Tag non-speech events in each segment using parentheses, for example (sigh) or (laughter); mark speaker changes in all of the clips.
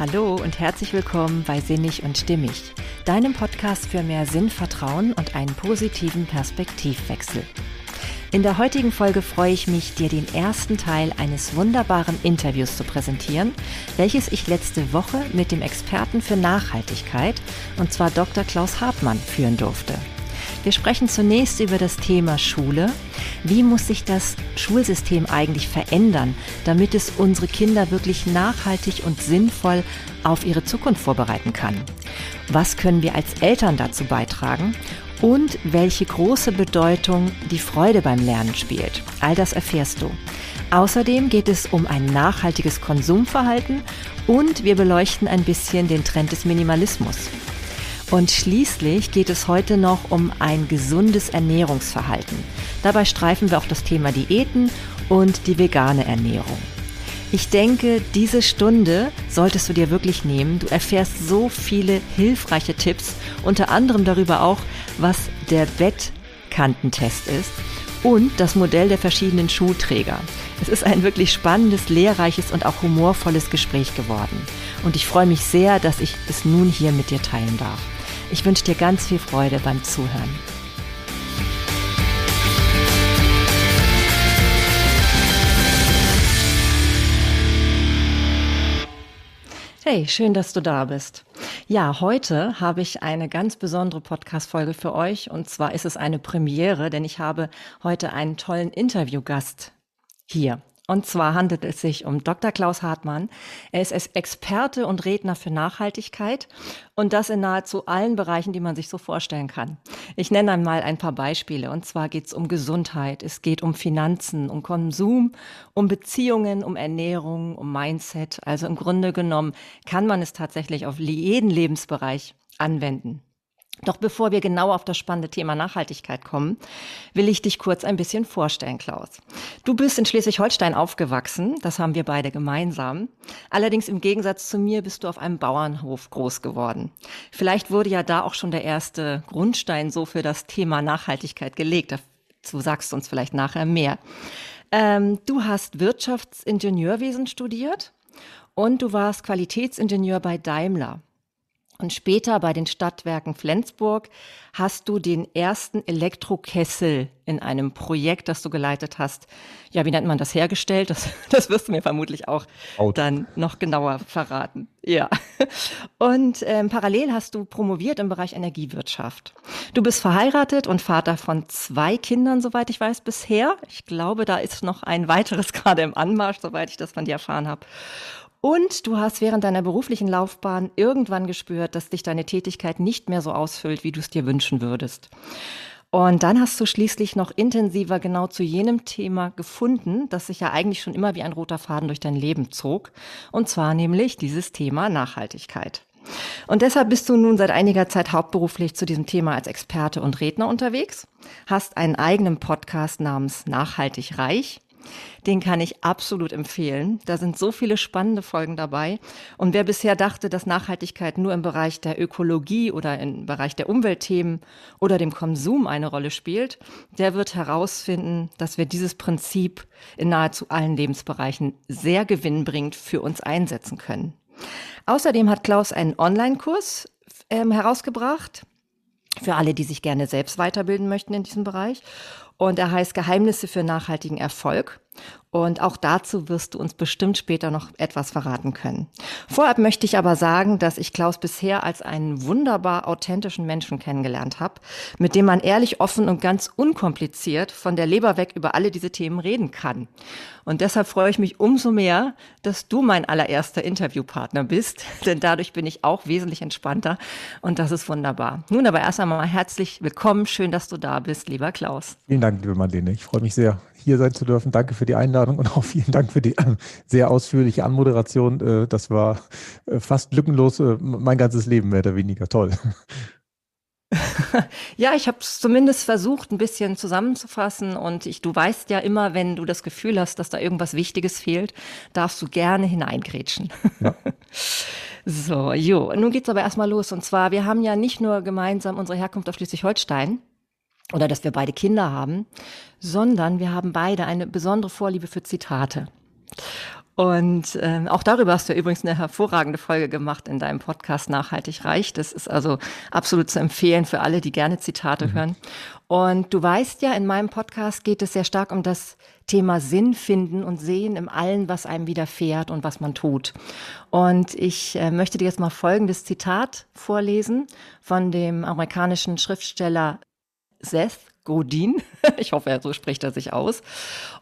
Speaker 1: Hallo und herzlich willkommen bei Sinnig und Stimmig, deinem Podcast für mehr Sinn, Vertrauen und einen positiven Perspektivwechsel. In der heutigen Folge freue ich mich, dir den ersten Teil eines wunderbaren Interviews zu präsentieren, welches ich letzte Woche mit dem Experten für Nachhaltigkeit, und zwar Dr. Klaus Hartmann, führen durfte. Wir sprechen zunächst über das Thema Schule. Wie muss sich das Schulsystem eigentlich verändern, damit es unsere Kinder wirklich nachhaltig und sinnvoll auf ihre Zukunft vorbereiten kann? Was können wir als Eltern dazu beitragen? Und welche große Bedeutung die Freude beim Lernen spielt. All das erfährst du. Außerdem geht es um ein nachhaltiges Konsumverhalten und wir beleuchten ein bisschen den Trend des Minimalismus. Und schließlich geht es heute noch um ein gesundes Ernährungsverhalten. Dabei streifen wir auch das Thema Diäten und die vegane Ernährung. Ich denke, diese Stunde solltest du dir wirklich nehmen. Du erfährst so viele hilfreiche Tipps, unter anderem darüber auch, was der Bettkantentest ist und das Modell der verschiedenen Schuhträger. Es ist ein wirklich spannendes, lehrreiches und auch humorvolles Gespräch geworden. Und ich freue mich sehr, dass ich es nun hier mit dir teilen darf. Ich wünsche dir ganz viel Freude beim Zuhören. Hey, schön, dass du da bist. Ja, heute habe ich eine ganz besondere Podcast-Folge für euch und zwar ist es eine Premiere, denn ich habe heute einen tollen Interviewgast hier. Und zwar handelt es sich um Dr. Klaus Hartmann. Er ist Experte und Redner für Nachhaltigkeit und das in nahezu allen Bereichen, die man sich so vorstellen kann. Ich nenne einmal ein paar Beispiele. Und zwar geht es um Gesundheit, es geht um Finanzen, um Konsum, um Beziehungen, um Ernährung, um Mindset. Also im Grunde genommen kann man es tatsächlich auf jeden Lebensbereich anwenden. Doch bevor wir genau auf das spannende Thema Nachhaltigkeit kommen, will ich dich kurz ein bisschen vorstellen, Klaus. Du bist in Schleswig-Holstein aufgewachsen, das haben wir beide gemeinsam. Allerdings im Gegensatz zu mir bist du auf einem Bauernhof groß geworden. Vielleicht wurde ja da auch schon der erste Grundstein so für das Thema Nachhaltigkeit gelegt. Dazu sagst du uns vielleicht nachher mehr. Ähm, du hast Wirtschaftsingenieurwesen studiert und du warst Qualitätsingenieur bei Daimler. Und später bei den Stadtwerken Flensburg hast du den ersten Elektrokessel in einem Projekt, das du geleitet hast. Ja, wie nennt man das hergestellt? Das, (laughs) das wirst du mir vermutlich auch Out. dann noch genauer verraten. Ja. Und ähm, parallel hast du promoviert im Bereich Energiewirtschaft. Du bist verheiratet und Vater von zwei Kindern, soweit ich weiß, bisher. Ich glaube, da ist noch ein weiteres (laughs) gerade im Anmarsch, soweit ich das von dir erfahren habe. Und du hast während deiner beruflichen Laufbahn irgendwann gespürt, dass dich deine Tätigkeit nicht mehr so ausfüllt, wie du es dir wünschen würdest. Und dann hast du schließlich noch intensiver genau zu jenem Thema gefunden, das sich ja eigentlich schon immer wie ein roter Faden durch dein Leben zog. Und zwar nämlich dieses Thema Nachhaltigkeit. Und deshalb bist du nun seit einiger Zeit hauptberuflich zu diesem Thema als Experte und Redner unterwegs, hast einen eigenen Podcast namens Nachhaltig Reich den kann ich absolut empfehlen. Da sind so viele spannende Folgen dabei. Und wer bisher dachte, dass Nachhaltigkeit nur im Bereich der Ökologie oder im Bereich der Umweltthemen oder dem Konsum eine Rolle spielt, der wird herausfinden, dass wir dieses Prinzip in nahezu allen Lebensbereichen sehr gewinnbringend für uns einsetzen können. Außerdem hat Klaus einen Online-Kurs ähm, herausgebracht für alle, die sich gerne selbst weiterbilden möchten in diesem Bereich. Und er heißt Geheimnisse für nachhaltigen Erfolg. Und auch dazu wirst du uns bestimmt später noch etwas verraten können. Vorab möchte ich aber sagen, dass ich Klaus bisher als einen wunderbar authentischen Menschen kennengelernt habe, mit dem man ehrlich, offen und ganz unkompliziert von der Leber weg über alle diese Themen reden kann. Und deshalb freue ich mich umso mehr, dass du mein allererster Interviewpartner bist, (laughs) denn dadurch bin ich auch wesentlich entspannter und das ist wunderbar. Nun aber erst einmal herzlich willkommen, schön, dass du da bist, lieber Klaus.
Speaker 2: Vielen Dank, liebe Marlene. Ich freue mich sehr, hier sein zu dürfen. Danke für die Einladung und (laughs) auch vielen Dank für die äh, sehr ausführliche Anmoderation. Äh, das war äh, fast lückenlos mein ganzes Leben mehr oder weniger. Toll. (laughs)
Speaker 1: ja, ich habe es zumindest versucht, ein bisschen zusammenzufassen. Und ich, du weißt ja immer, wenn du das Gefühl hast, dass da irgendwas Wichtiges fehlt, darfst du gerne hineingrätschen. Ja. (laughs) So, jo, nun geht's aber erstmal los. Und zwar, wir haben ja nicht nur gemeinsam unsere Herkunft auf Schleswig-Holstein, oder dass wir beide Kinder haben, sondern wir haben beide eine besondere Vorliebe für Zitate. Und ähm, auch darüber hast du übrigens eine hervorragende Folge gemacht in deinem Podcast Nachhaltig reich. Das ist also absolut zu empfehlen für alle, die gerne Zitate mhm. hören. Und du weißt ja, in meinem Podcast geht es sehr stark um das Thema Sinn finden und sehen im Allen, was einem widerfährt und was man tut. Und ich äh, möchte dir jetzt mal folgendes Zitat vorlesen von dem amerikanischen Schriftsteller Seth Godin. (laughs) Ich hoffe, so spricht er sich aus.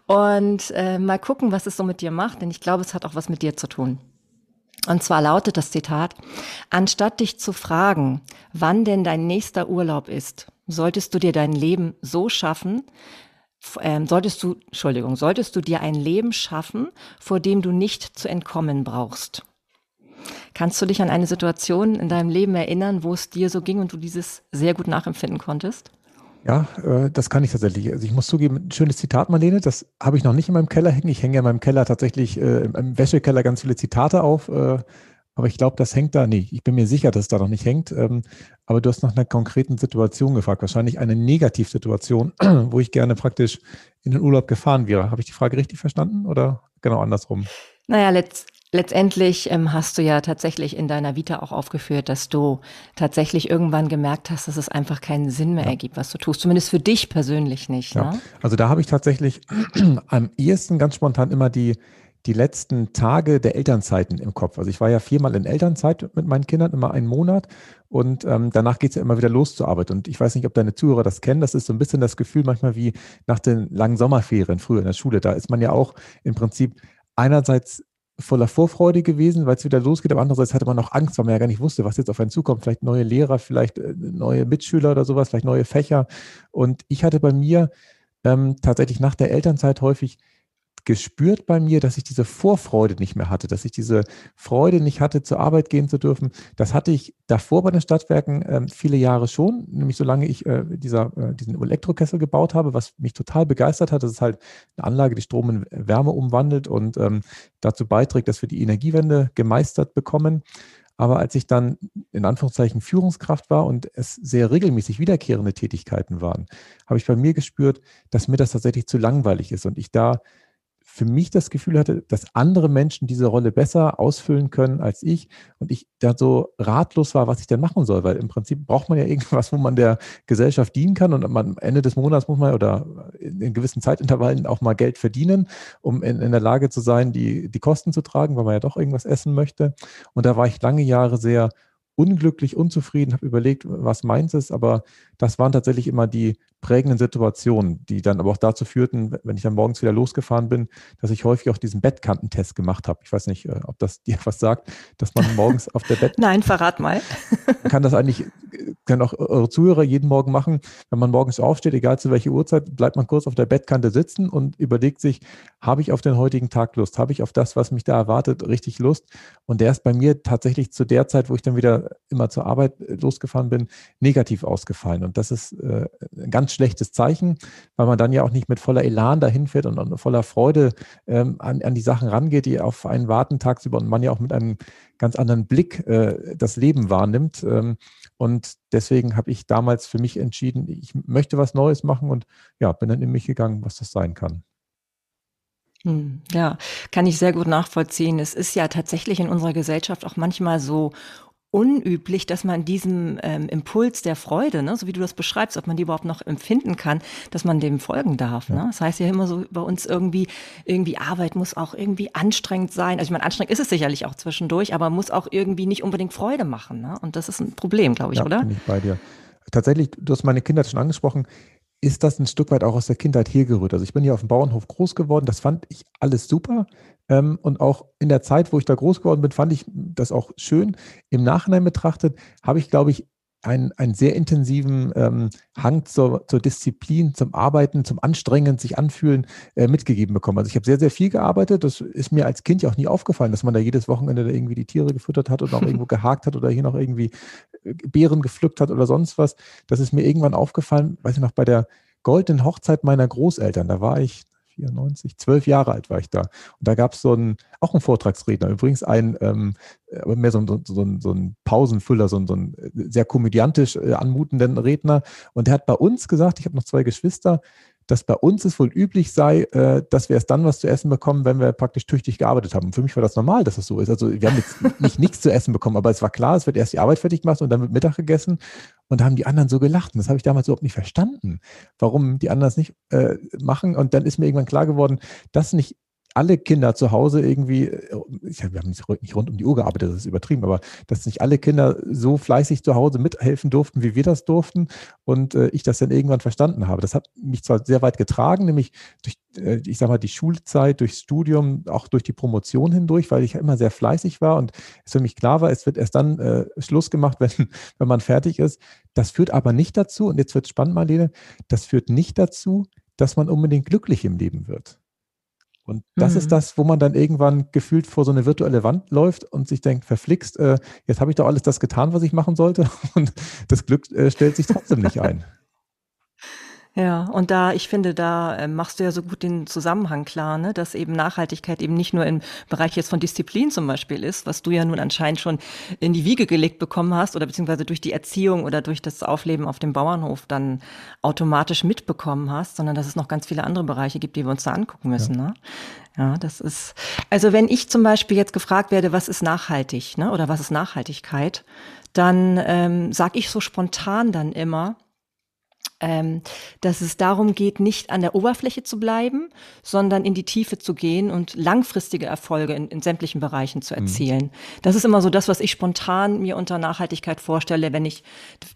Speaker 1: Und äh, mal gucken, was es so mit dir macht, denn ich glaube, es hat auch was mit dir zu tun. Und zwar lautet das Zitat, anstatt dich zu fragen, wann denn dein nächster Urlaub ist, solltest du dir dein Leben so schaffen, ähm, solltest du, Entschuldigung, solltest du dir ein Leben schaffen, vor dem du nicht zu entkommen brauchst. Kannst du dich an eine Situation in deinem Leben erinnern, wo es dir so ging und du dieses sehr gut nachempfinden konntest?
Speaker 2: Ja, äh, das kann ich tatsächlich. Also ich muss zugeben, ein schönes Zitat, Marlene, das habe ich noch nicht in meinem Keller hängen. Ich hänge ja in meinem Keller tatsächlich, äh, im Wäschekeller ganz viele Zitate auf. Äh, aber ich glaube, das hängt da nicht. Ich bin mir sicher, dass es da noch nicht hängt. Ähm, aber du hast nach einer konkreten Situation gefragt. Wahrscheinlich eine Negativsituation, (clears throat) wo ich gerne praktisch in den Urlaub gefahren wäre. Habe ich die Frage richtig verstanden oder genau andersrum?
Speaker 1: Naja, letzt, Letztendlich ähm, hast du ja tatsächlich in deiner Vita auch aufgeführt, dass du tatsächlich irgendwann gemerkt hast, dass es einfach keinen Sinn mehr ja. ergibt, was du tust. Zumindest für dich persönlich nicht. Ja. Ne?
Speaker 2: Also da habe ich tatsächlich (clears throat) am ehesten ganz spontan immer die, die letzten Tage der Elternzeiten im Kopf. Also ich war ja viermal in Elternzeit mit meinen Kindern, immer einen Monat. Und ähm, danach geht es ja immer wieder los zur Arbeit. Und ich weiß nicht, ob deine Zuhörer das kennen. Das ist so ein bisschen das Gefühl manchmal wie nach den langen Sommerferien früher in der Schule. Da ist man ja auch im Prinzip einerseits voller Vorfreude gewesen, weil es wieder losgeht, aber andererseits hatte man auch Angst, weil man ja gar nicht wusste, was jetzt auf einen zukommt. Vielleicht neue Lehrer, vielleicht äh, neue Mitschüler oder sowas, vielleicht neue Fächer. Und ich hatte bei mir ähm, tatsächlich nach der Elternzeit häufig gespürt bei mir, dass ich diese Vorfreude nicht mehr hatte, dass ich diese Freude nicht hatte, zur Arbeit gehen zu dürfen. Das hatte ich davor bei den Stadtwerken äh, viele Jahre schon, nämlich solange ich äh, dieser, äh, diesen Elektrokessel gebaut habe, was mich total begeistert hat. Das ist halt eine Anlage, die Strom in Wärme umwandelt und ähm, dazu beiträgt, dass wir die Energiewende gemeistert bekommen. Aber als ich dann in Anführungszeichen Führungskraft war und es sehr regelmäßig wiederkehrende Tätigkeiten waren, habe ich bei mir gespürt, dass mir das tatsächlich zu langweilig ist und ich da für mich das Gefühl hatte, dass andere Menschen diese Rolle besser ausfüllen können als ich und ich da so ratlos war, was ich denn machen soll, weil im Prinzip braucht man ja (laughs) irgendwas, wo man der Gesellschaft dienen kann und am Ende des Monats muss man oder in gewissen Zeitintervallen auch mal Geld verdienen, um in, in der Lage zu sein, die, die Kosten zu tragen, weil man ja doch irgendwas essen möchte. Und da war ich lange Jahre sehr unglücklich, unzufrieden, habe überlegt, was meins ist, aber das waren tatsächlich immer die prägenden Situationen, die dann aber auch dazu führten, wenn ich dann morgens wieder losgefahren bin, dass ich häufig auch diesen Bettkantentest gemacht habe. Ich weiß nicht, äh, ob das (laughs) dir was sagt, dass man morgens auf der Bett. (laughs)
Speaker 1: Nein, verrat mal. (laughs)
Speaker 2: kann das eigentlich, können auch eure Zuhörer jeden Morgen machen. Wenn man morgens aufsteht, egal zu welcher Uhrzeit, bleibt man kurz auf der Bettkante sitzen und überlegt sich, habe ich auf den heutigen Tag Lust? Habe ich auf das, was mich da erwartet, richtig Lust? Und der ist bei mir tatsächlich zu der Zeit, wo ich dann wieder immer zur Arbeit äh, losgefahren bin, negativ ausgefallen. Und das ist äh, ein ganz schlechtes Zeichen, weil man dann ja auch nicht mit voller Elan dahin fährt und, und voller Freude ähm, an, an die Sachen rangeht, die auf einen warten tagsüber und man ja auch mit einem ganz anderen Blick äh, das Leben wahrnimmt. Ähm, und deswegen habe ich damals für mich entschieden, ich möchte was Neues machen und ja, bin dann in mich gegangen, was das sein kann.
Speaker 1: Hm, ja, kann ich sehr gut nachvollziehen. Es ist ja tatsächlich in unserer Gesellschaft auch manchmal so unüblich, dass man diesem ähm, Impuls der Freude, ne, so wie du das beschreibst, ob man die überhaupt noch empfinden kann, dass man dem folgen darf. Ne? Das heißt ja immer so bei uns irgendwie, irgendwie Arbeit muss auch irgendwie anstrengend sein. Also ich meine, anstrengend ist es sicherlich auch zwischendurch, aber muss auch irgendwie nicht unbedingt Freude machen. Ne? Und das ist ein Problem, glaube ich,
Speaker 2: ja,
Speaker 1: oder?
Speaker 2: Bin ich bei dir. Tatsächlich, du hast meine Kinder schon angesprochen ist das ein Stück weit auch aus der Kindheit hergerührt. Also ich bin hier auf dem Bauernhof groß geworden, das fand ich alles super. Ähm, und auch in der Zeit, wo ich da groß geworden bin, fand ich das auch schön. Im Nachhinein betrachtet habe ich, glaube ich, einen, einen sehr intensiven ähm, Hang zur, zur Disziplin, zum Arbeiten, zum Anstrengen, sich anfühlen, äh, mitgegeben bekommen. Also ich habe sehr, sehr viel gearbeitet. Das ist mir als Kind ja auch nie aufgefallen, dass man da jedes Wochenende da irgendwie die Tiere gefüttert hat oder auch (laughs) irgendwo gehakt hat oder hier noch irgendwie äh, Beeren gepflückt hat oder sonst was. Das ist mir irgendwann aufgefallen, weiß ich noch, bei der goldenen Hochzeit meiner Großeltern. Da war ich 94, zwölf Jahre alt war ich da. Und da gab es so einen, auch einen Vortragsredner, übrigens ein, ähm, mehr so, so, so, so ein Pausenfüller, so, so ein sehr komödiantisch äh, anmutenden Redner. Und der hat bei uns gesagt, ich habe noch zwei Geschwister, dass bei uns es wohl üblich sei, äh, dass wir erst dann was zu essen bekommen, wenn wir praktisch tüchtig gearbeitet haben. Und für mich war das normal, dass das so ist. Also wir haben jetzt (laughs) nicht nichts zu essen bekommen, aber es war klar, es wird erst die Arbeit fertig gemacht und dann wird Mittag gegessen. Und da haben die anderen so gelacht. Und das habe ich damals überhaupt nicht verstanden, warum die anderen es nicht äh, machen. Und dann ist mir irgendwann klar geworden, dass nicht alle Kinder zu Hause irgendwie, ich, wir haben nicht rund um die Uhr gearbeitet, das ist übertrieben, aber dass nicht alle Kinder so fleißig zu Hause mithelfen durften, wie wir das durften und äh, ich das dann irgendwann verstanden habe. Das hat mich zwar sehr weit getragen, nämlich durch, äh, ich sage mal, die Schulzeit, durchs Studium, auch durch die Promotion hindurch, weil ich immer sehr fleißig war und es für mich klar war, es wird erst dann äh, Schluss gemacht, (laughs) wenn, wenn man fertig ist. Das führt aber nicht dazu, und jetzt wird es spannend, Marlene, das führt nicht dazu, dass man unbedingt glücklich im Leben wird. Und das mhm. ist das, wo man dann irgendwann gefühlt vor so eine virtuelle Wand läuft und sich denkt, verflixt, äh, jetzt habe ich doch alles das getan, was ich machen sollte. (laughs) Und das Glück äh, stellt sich trotzdem nicht ein.
Speaker 1: Ja, und da, ich finde, da äh, machst du ja so gut den Zusammenhang klar, ne, dass eben Nachhaltigkeit eben nicht nur im Bereich jetzt von Disziplin zum Beispiel ist, was du ja nun anscheinend schon in die Wiege gelegt bekommen hast oder beziehungsweise durch die Erziehung oder durch das Aufleben auf dem Bauernhof dann automatisch mitbekommen hast, sondern dass es noch ganz viele andere Bereiche gibt, die wir uns da angucken müssen. Ja. Ne? Ja, das ist, also wenn ich zum Beispiel jetzt gefragt werde, was ist nachhaltig, ne, oder was ist Nachhaltigkeit, dann ähm, sage ich so spontan dann immer, ähm, dass es darum geht, nicht an der Oberfläche zu bleiben, sondern in die Tiefe zu gehen und langfristige Erfolge in, in sämtlichen Bereichen zu mhm. erzielen. Mhm. Das ist immer so das, was ich spontan mir unter Nachhaltigkeit vorstelle, wenn ich,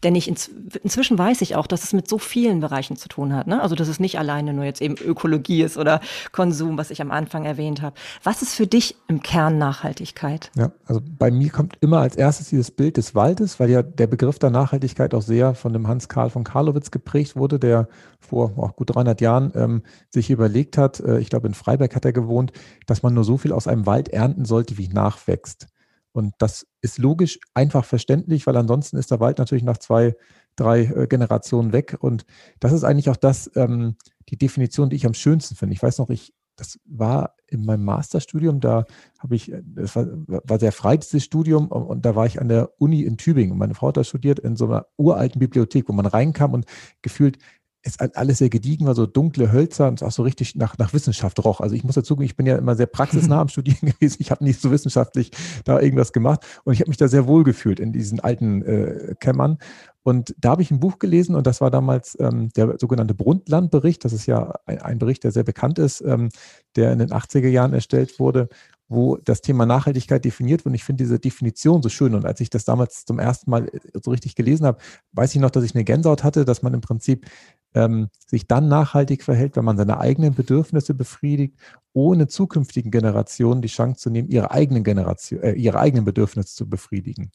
Speaker 1: denn ich ins, inzwischen weiß ich auch, dass es mit so vielen Bereichen zu tun hat. Ne? Also dass es nicht alleine nur jetzt eben Ökologie ist oder Konsum, was ich am Anfang erwähnt habe. Was ist für dich im Kern Nachhaltigkeit?
Speaker 2: Ja, also bei mir kommt immer als erstes dieses Bild des Waldes, weil ja der Begriff der Nachhaltigkeit auch sehr von dem Hans Karl von Karlowitz geprägt geprägt wurde, der vor oh, gut 300 Jahren ähm, sich überlegt hat, äh, ich glaube in Freiberg hat er gewohnt, dass man nur so viel aus einem Wald ernten sollte, wie nachwächst. Und das ist logisch einfach verständlich, weil ansonsten ist der Wald natürlich nach zwei, drei äh, Generationen weg. Und das ist eigentlich auch das, ähm, die Definition, die ich am schönsten finde. Ich weiß noch, ich, das war in meinem Masterstudium, da habe ich, das war, war sehr frei, dieses Studium, und da war ich an der Uni in Tübingen. Meine Frau hat da studiert in so einer uralten Bibliothek, wo man reinkam und gefühlt ist alles sehr gediegen, war so dunkle Hölzer und auch so richtig nach, nach Wissenschaft roch. Also ich muss dazu, ich bin ja immer sehr praxisnah am (laughs) Studieren gewesen. Ich habe nicht so wissenschaftlich da irgendwas gemacht und ich habe mich da sehr wohl gefühlt in diesen alten äh, Kämmern. Und da habe ich ein Buch gelesen und das war damals ähm, der sogenannte Brundtland-Bericht. Das ist ja ein, ein, Bericht, der sehr bekannt ist, ähm, der in den 80er Jahren erstellt wurde, wo das Thema Nachhaltigkeit definiert wird. Und ich finde diese Definition so schön. Und als ich das damals zum ersten Mal äh, so richtig gelesen habe, weiß ich noch, dass ich eine Gänsehaut hatte, dass man im Prinzip ähm, sich dann nachhaltig verhält, wenn man seine eigenen Bedürfnisse befriedigt, ohne zukünftigen Generationen die Chance zu nehmen, ihre eigenen Generation, äh, ihre eigenen Bedürfnisse zu befriedigen.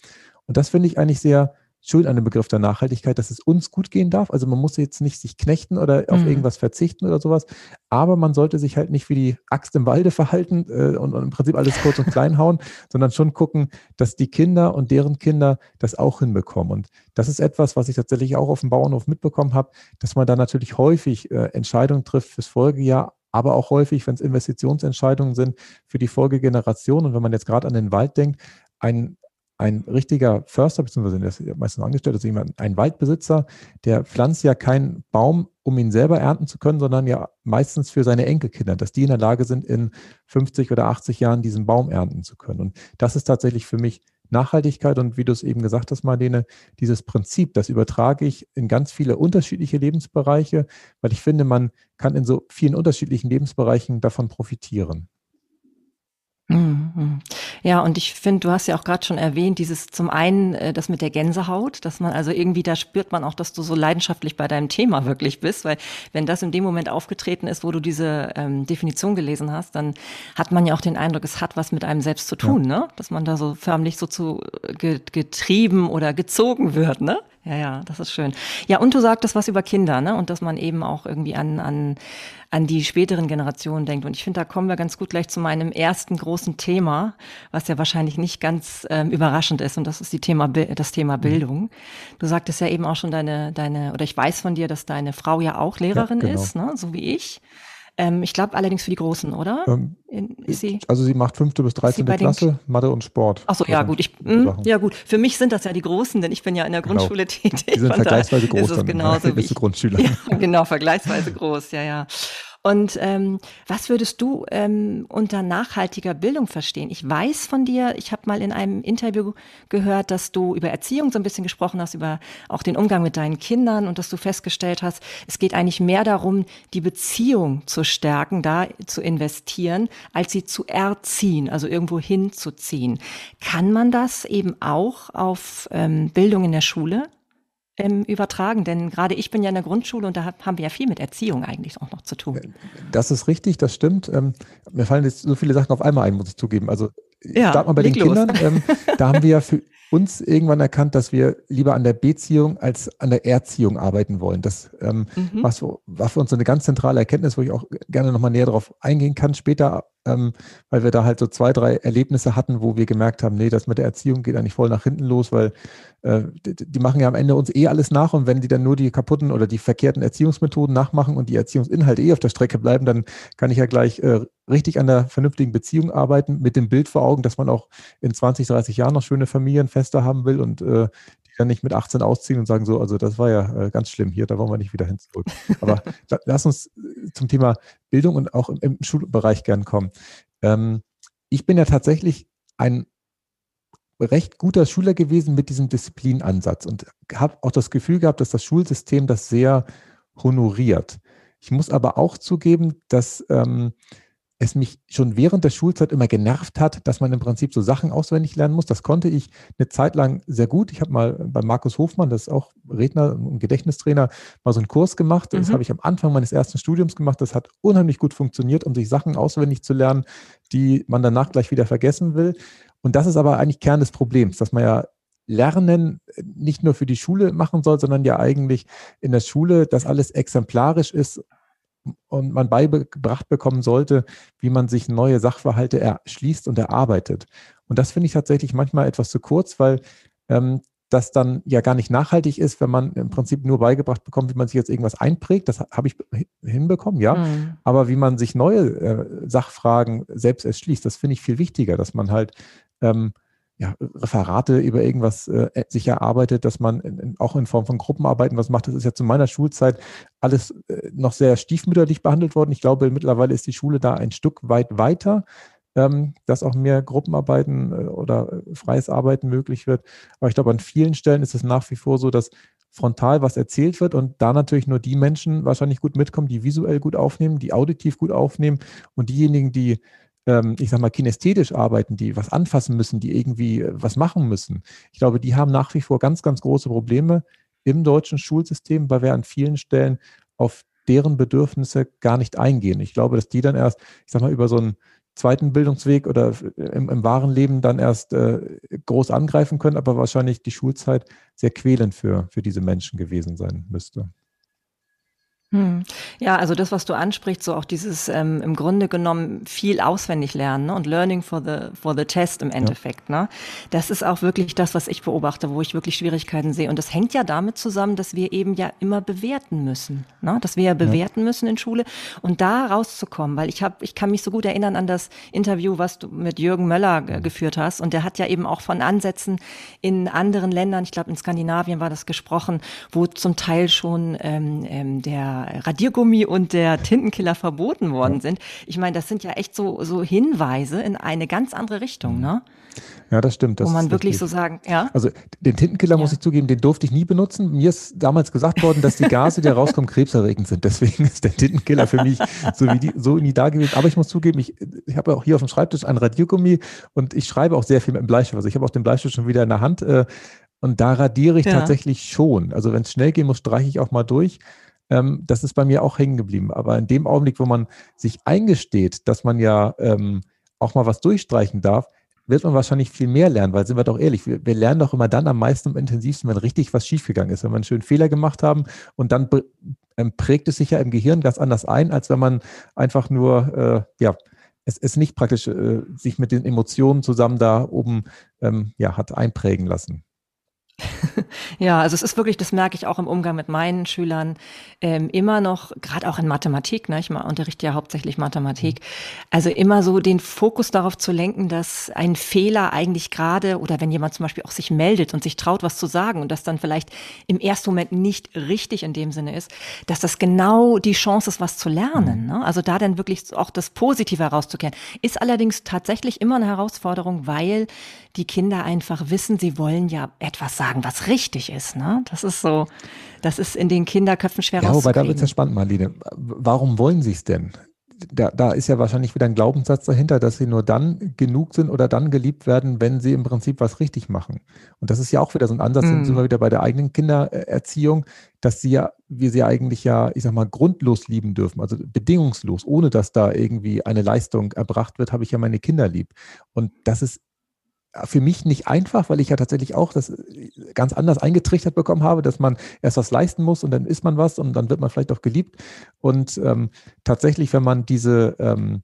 Speaker 2: Und das finde ich eigentlich sehr, schön an dem Begriff der Nachhaltigkeit, dass es uns gut gehen darf. Also man muss jetzt nicht sich knechten oder auf mhm. irgendwas verzichten oder sowas, aber man sollte sich halt nicht wie die Axt im Walde verhalten äh, und, und, im Prinzip alles kurz und klein hauen, (laughs) sondern schon gucken, dass die Kinder und deren Kinder das auch hinbekommen. Und das ist etwas, was ich tatsächlich auch auf dem Bauernhof mitbekommen habe, dass man da natürlich häufig äh, Entscheidungen trifft fürs Folgejahr, aber auch häufig, wenn es Investitionsentscheidungen sind für die Folgegeneration. Und wenn man jetzt gerade an den Wald denkt, ein, ein richtiger Förster, beziehungsweise der ist meistens angestellt, also jemand, ein Waldbesitzer, der pflanzt ja keinen Baum, um ihn selber ernten zu können, sondern ja meistens für seine Enkelkinder, dass die in der Lage sind, in 50 oder 80 Jahren diesen Baum ernten zu können. Und das ist tatsächlich für mich Nachhaltigkeit und wie du es eben gesagt hast, Marlene, dieses Prinzip, das übertrage ich in ganz viele unterschiedliche Lebensbereiche, weil ich finde, man kann in so vielen unterschiedlichen Lebensbereichen davon profitieren.
Speaker 1: Ja, und ich finde, du hast ja auch gerade schon erwähnt, dieses zum einen äh, das mit der Gänsehaut, dass man also irgendwie, da spürt man auch, dass du so leidenschaftlich bei deinem Thema wirklich bist, weil wenn das in dem Moment aufgetreten ist, wo du diese ähm, Definition gelesen hast, dann hat man ja auch den Eindruck, es hat was mit einem selbst zu tun, ja. ne? Dass man da so förmlich so zu äh, getrieben oder gezogen wird, ne? Ja, ja, das ist schön. Ja, und du sagtest was über Kinder, ne? Und dass man eben auch irgendwie an, an, an die späteren Generationen denkt. Und ich finde, da kommen wir ganz gut gleich zu meinem ersten großen Thema, was ja wahrscheinlich nicht ganz ähm, überraschend ist. Und das ist die Thema, das Thema mhm. Bildung. Du sagtest ja eben auch schon deine, deine, oder ich weiß von dir, dass deine Frau ja auch Lehrerin ja, genau. ist, ne? So wie ich. Ähm, ich glaube allerdings für die Großen, oder? Ähm,
Speaker 2: sie, also sie macht fünfte bis 13. Klasse, Mathe und Sport.
Speaker 1: Achso, ja gut. Ich, mh, hm, ja gut. Für mich sind das ja die Großen, denn ich bin ja in der genau. Grundschule genau. tätig.
Speaker 2: Die sind vergleichsweise groß. Ist
Speaker 1: es genauso (laughs) wie ich. Grundschüler. Ja, genau, vergleichsweise groß, ja, ja. Und ähm, was würdest du ähm, unter nachhaltiger Bildung verstehen? Ich weiß von dir, ich habe mal in einem Interview gehört, dass du über Erziehung so ein bisschen gesprochen hast, über auch den Umgang mit deinen Kindern und dass du festgestellt hast, es geht eigentlich mehr darum, die Beziehung zu stärken, da zu investieren, als sie zu erziehen, also irgendwo hinzuziehen. Kann man das eben auch auf ähm, Bildung in der Schule? Ähm, übertragen? Denn gerade ich bin ja in der Grundschule und da haben wir ja viel mit Erziehung eigentlich auch noch zu tun. Äh,
Speaker 2: das ist richtig, das stimmt. Ähm, mir fallen jetzt so viele Sachen auf einmal ein, muss ich zugeben. Also ja, start mal bei den los. Kindern. Ähm, da haben wir ja für uns irgendwann erkannt, dass wir lieber an der Beziehung als an der Erziehung arbeiten wollen. Das ähm, mhm. was, war für uns so eine ganz zentrale Erkenntnis, wo ich auch gerne nochmal näher darauf eingehen kann später, ähm, weil wir da halt so zwei, drei Erlebnisse hatten, wo wir gemerkt haben, nee, das mit der Erziehung geht eigentlich voll nach hinten los, weil äh, die, die, machen ja am Ende uns eh alles nach und wenn die dann nur die kaputten oder die verkehrten Erziehungsmethoden nachmachen und die Erziehungsinhalte eh auf der Strecke bleiben, dann kann ich ja gleich äh, richtig an der vernünftigen Beziehung arbeiten, mit dem Bild vor Augen, dass man auch in 20, 30 Jahren noch schöne Familienfeste haben will und äh, dann nicht mit 18 ausziehen und sagen so, also das war ja äh, ganz schlimm hier, da wollen wir nicht wieder hin zurück. Aber (laughs) lass uns zum Thema Bildung und auch im, im Schulbereich gern kommen. Ähm, ich bin ja tatsächlich ein recht guter Schüler gewesen mit diesem Disziplinansatz und habe auch das Gefühl gehabt, dass das Schulsystem das sehr honoriert. Ich muss aber auch zugeben, dass ähm, es mich schon während der Schulzeit immer genervt hat, dass man im Prinzip so Sachen auswendig lernen muss. Das konnte ich eine Zeit lang sehr gut. Ich habe mal bei Markus Hofmann, das ist auch Redner und Gedächtnistrainer, mal so einen Kurs gemacht. Das mhm. habe ich am Anfang meines ersten Studiums gemacht. Das hat unheimlich gut funktioniert, um sich Sachen auswendig zu lernen, die man danach gleich wieder vergessen will. Und das ist aber eigentlich Kern des Problems, dass man ja Lernen nicht nur für die Schule machen soll, sondern ja eigentlich in der Schule, dass alles exemplarisch ist und man beigebracht bekommen sollte, wie man sich neue Sachverhalte erschließt und erarbeitet. Und das finde ich tatsächlich manchmal etwas zu kurz, weil ähm, das dann ja gar nicht nachhaltig ist, wenn man im Prinzip nur beigebracht bekommt, wie man sich jetzt irgendwas einprägt. Das habe ich hinbekommen, ja. Mhm. Aber wie man sich neue äh, Sachfragen selbst erschließt, das finde ich viel wichtiger, dass man halt ähm, ja, Referate über irgendwas äh, sich erarbeitet, dass man in, auch in Form von Gruppenarbeiten was macht. Das ist ja zu meiner Schulzeit alles äh, noch sehr stiefmütterlich behandelt worden. Ich glaube, mittlerweile ist die Schule da ein Stück weit weiter, ähm, dass auch mehr Gruppenarbeiten äh, oder äh, freies Arbeiten möglich wird. Aber ich glaube, an vielen Stellen ist es nach wie vor so, dass frontal was erzählt wird und da natürlich nur die Menschen wahrscheinlich gut mitkommen, die visuell gut aufnehmen, die auditiv gut aufnehmen und diejenigen, die ich sag mal, kinästhetisch arbeiten, die was anfassen müssen, die irgendwie äh, was machen müssen. Ich glaube, die haben nach wie vor ganz, ganz große Probleme im deutschen Schulsystem, weil wir an vielen Stellen auf deren Bedürfnisse gar nicht eingehen. Ich glaube, dass die dann erst, ich sag mal, über so einen zweiten Bildungsweg oder im, im wahren Leben dann erst äh, groß angreifen können, aber wahrscheinlich die Schulzeit sehr quälend für, für diese Menschen gewesen sein müsste.
Speaker 1: Hm. Ja, also das, was du ansprichst, so auch dieses ähm, im Grunde genommen viel auswendig lernen ne? und Learning for the for the Test im Endeffekt. Ja. Ne? Das ist auch wirklich das, was ich beobachte, wo ich wirklich Schwierigkeiten sehe. Und das hängt ja damit zusammen, dass wir eben ja immer bewerten müssen, ne? dass wir ja bewerten ja. müssen in Schule und da rauszukommen, weil ich habe, ich kann mich so gut erinnern an das Interview, was du mit Jürgen Möller äh, geführt hast, und der hat ja eben auch von Ansätzen in anderen Ländern, ich glaube in Skandinavien war das gesprochen, wo zum Teil schon ähm, ähm, der Radiergummi und der Tintenkiller verboten worden sind. Ich meine, das sind ja echt so, so Hinweise in eine ganz andere Richtung, ne?
Speaker 2: Ja, das stimmt. Das
Speaker 1: Wo man wirklich richtig. so sagen, ja.
Speaker 2: Also den Tintenkiller ja. muss ich zugeben, den durfte ich nie benutzen. Mir ist damals gesagt worden, dass die Gase, die rauskommen, krebserregend sind. Deswegen ist der Tintenkiller für mich so wie die, so nie da gewesen. Aber ich muss zugeben, ich, ich habe auch hier auf dem Schreibtisch ein Radiergummi und ich schreibe auch sehr viel mit dem Bleistift. Also ich habe auch den Bleistift schon wieder in der Hand. Äh, und da radiere ich ja. tatsächlich schon. Also wenn es schnell gehen muss, streiche ich auch mal durch. Ähm, das ist bei mir auch hängen geblieben. Aber in dem Augenblick, wo man sich eingesteht, dass man ja ähm, auch mal was durchstreichen darf, wird man wahrscheinlich viel mehr lernen, weil sind wir doch ehrlich, wir, wir lernen doch immer dann am meisten und intensivsten, wenn richtig was schiefgegangen ist, wenn wir einen schönen Fehler gemacht haben und dann ähm, prägt es sich ja im Gehirn ganz anders ein, als wenn man einfach nur, äh, ja, es ist nicht praktisch äh, sich mit den Emotionen zusammen da oben ähm, ja, hat einprägen lassen. (laughs)
Speaker 1: Ja, also es ist wirklich, das merke ich auch im Umgang mit meinen Schülern, ähm, immer noch, gerade auch in Mathematik, ne, ich unterrichte ja hauptsächlich Mathematik, also immer so den Fokus darauf zu lenken, dass ein Fehler eigentlich gerade, oder wenn jemand zum Beispiel auch sich meldet und sich traut, was zu sagen und das dann vielleicht im ersten Moment nicht richtig in dem Sinne ist, dass das genau die Chance ist, was zu lernen. Mhm. Ne? Also da dann wirklich auch das Positive herauszukehren. Ist allerdings tatsächlich immer eine Herausforderung, weil die Kinder einfach wissen, sie wollen ja etwas sagen, was richtig ist. Ne? Das ist so, das ist in den Kinderköpfen schwer
Speaker 2: Ja, wobei da wird es ja spannend, Marlene. Warum wollen sie es denn? Da, da, ist ja wahrscheinlich wieder ein Glaubenssatz dahinter, dass sie nur dann genug sind oder dann geliebt werden, wenn sie im Prinzip was richtig machen. Und das ist ja auch wieder so ein Ansatz, mm. sind wir wieder bei der eigenen Kindererziehung, dass sie ja, wir sie eigentlich ja, ich sag mal, grundlos lieben dürfen, also bedingungslos, ohne dass da irgendwie eine Leistung erbracht wird, habe ich ja meine Kinder lieb. Und das ist für mich nicht einfach, weil ich ja tatsächlich auch das äh, ganz anders eingetrichtert bekommen habe, dass man erst was leisten muss und dann ist man was und dann wird man vielleicht auch geliebt. Und ähm, tatsächlich, wenn man diese ähm,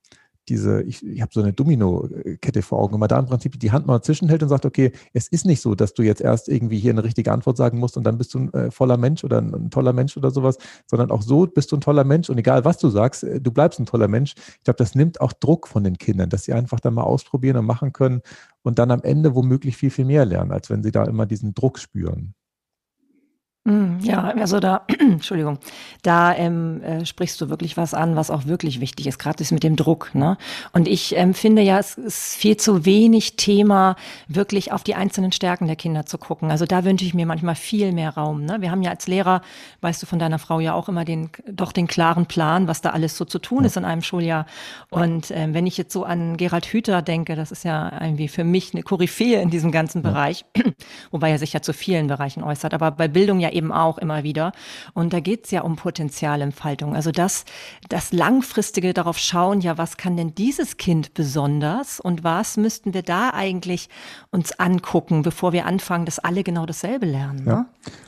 Speaker 2: diese, ich, ich habe so eine Domino-Kette vor Augen, wenn man da im Prinzip die Hand mal zwischenhält und sagt, okay, es ist nicht so, dass du jetzt erst irgendwie hier eine richtige Antwort sagen musst und dann bist du ein äh, voller Mensch oder ein, ein, toller Mensch oder sowas, sondern auch so bist du ein toller Mensch und egal was du sagst, äh, du bleibst ein toller Mensch. Ich glaube, das nimmt auch Druck von den Kindern, dass sie einfach dann mal ausprobieren und machen können und dann am Ende womöglich viel, viel mehr lernen, als wenn sie da immer diesen Druck spüren.
Speaker 1: Mm, ja, also da, (clears throat) Entschuldigung, da ähm, äh, sprichst du wirklich was an, was auch wirklich wichtig ist, gerade das mit dem Druck. Ne? Und ich ähm, finde ja, es ist viel zu wenig Thema, wirklich auf die einzelnen Stärken der Kinder zu gucken. Also da wünsche ich mir manchmal viel mehr Raum. Ne? Wir haben ja als Lehrer, weißt du von deiner Frau ja auch immer den, doch den klaren Plan, was da alles so zu tun ist in einem Schuljahr. Und ähm, wenn ich jetzt so an Gerald Hüther denke, das ist ja irgendwie für mich eine Koryphäe in diesem ganzen. Bereich, (clears throat) wobei er sich ja zu vielen Bereichen äußert, aber bei Bildung ja eben auch immer wieder. Und da geht es ja um Potenzialentfaltung. Also das, das langfristige darauf schauen, ja, was kann denn dieses Kind besonders und was müssten wir da eigentlich uns angucken, bevor wir anfangen, dass alle genau dasselbe lernen.
Speaker 2: Ja.
Speaker 1: Ne?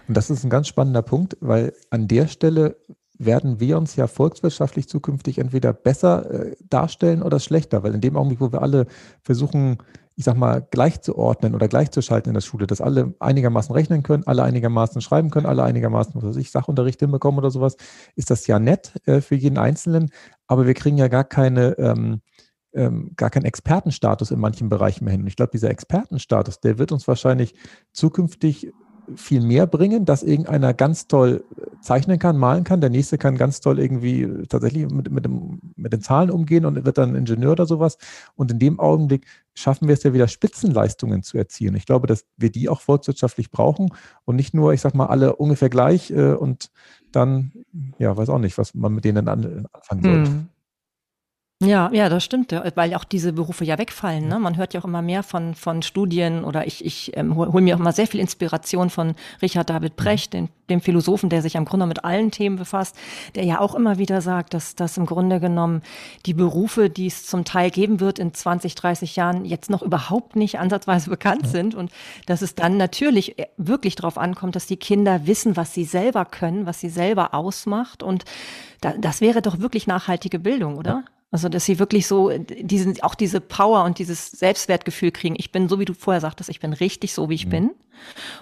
Speaker 2: Und das ist ein ganz spannender Punkt, weil an der Stelle werden wir uns ja volkswirtschaftlich zukünftig entweder besser äh, darstellen oder schlechter, weil in dem Augenblick, wo wir alle versuchen, ich sag mal, gleichzuordnen oder gleichzuschalten in der Schule, dass alle einigermaßen rechnen können, alle einigermaßen schreiben können, alle einigermaßen, was weiß ich, Sachunterricht hinbekommen oder sowas, ist das ja nett äh, für jeden Einzelnen, aber wir kriegen ja gar keine, ähm, ähm, gar keinen Expertenstatus in manchen Bereichen mehr hin. Und ich glaube, dieser Expertenstatus, der wird uns wahrscheinlich zukünftig viel mehr bringen, dass irgendeiner ganz toll zeichnen kann, malen kann, der nächste kann ganz toll irgendwie tatsächlich mit, mit, dem, mit den Zahlen umgehen und wird dann Ingenieur oder sowas. Und in dem Augenblick schaffen wir es ja wieder, Spitzenleistungen zu erzielen. Ich glaube, dass wir die auch volkswirtschaftlich brauchen und nicht nur, ich sag mal, alle ungefähr gleich äh, und dann, ja, weiß auch nicht, was man mit denen an, anfangen sollte. Hm.
Speaker 1: Ja, ja, das stimmt, weil auch diese Berufe ja wegfallen. Ne? Man hört ja auch immer mehr von, von Studien oder ich, ich ähm, hole hol mir auch immer sehr viel Inspiration von Richard David mhm. Brecht, den, dem Philosophen, der sich im Grunde mit allen Themen befasst, der ja auch immer wieder sagt, dass, dass im Grunde genommen die Berufe, die es zum Teil geben wird in 20, 30 Jahren, jetzt noch überhaupt nicht ansatzweise bekannt sind und dass es dann natürlich äh, wirklich darauf ankommt, dass die Kinder wissen, was sie selber können, was sie selber ausmacht und da, das wäre doch wirklich nachhaltige Bildung, oder? Ja. Also, dass sie wirklich so diesen, auch diese Power und dieses Selbstwertgefühl kriegen. Ich bin so, wie du vorher sagtest, ich bin richtig so, wie ich mhm. bin.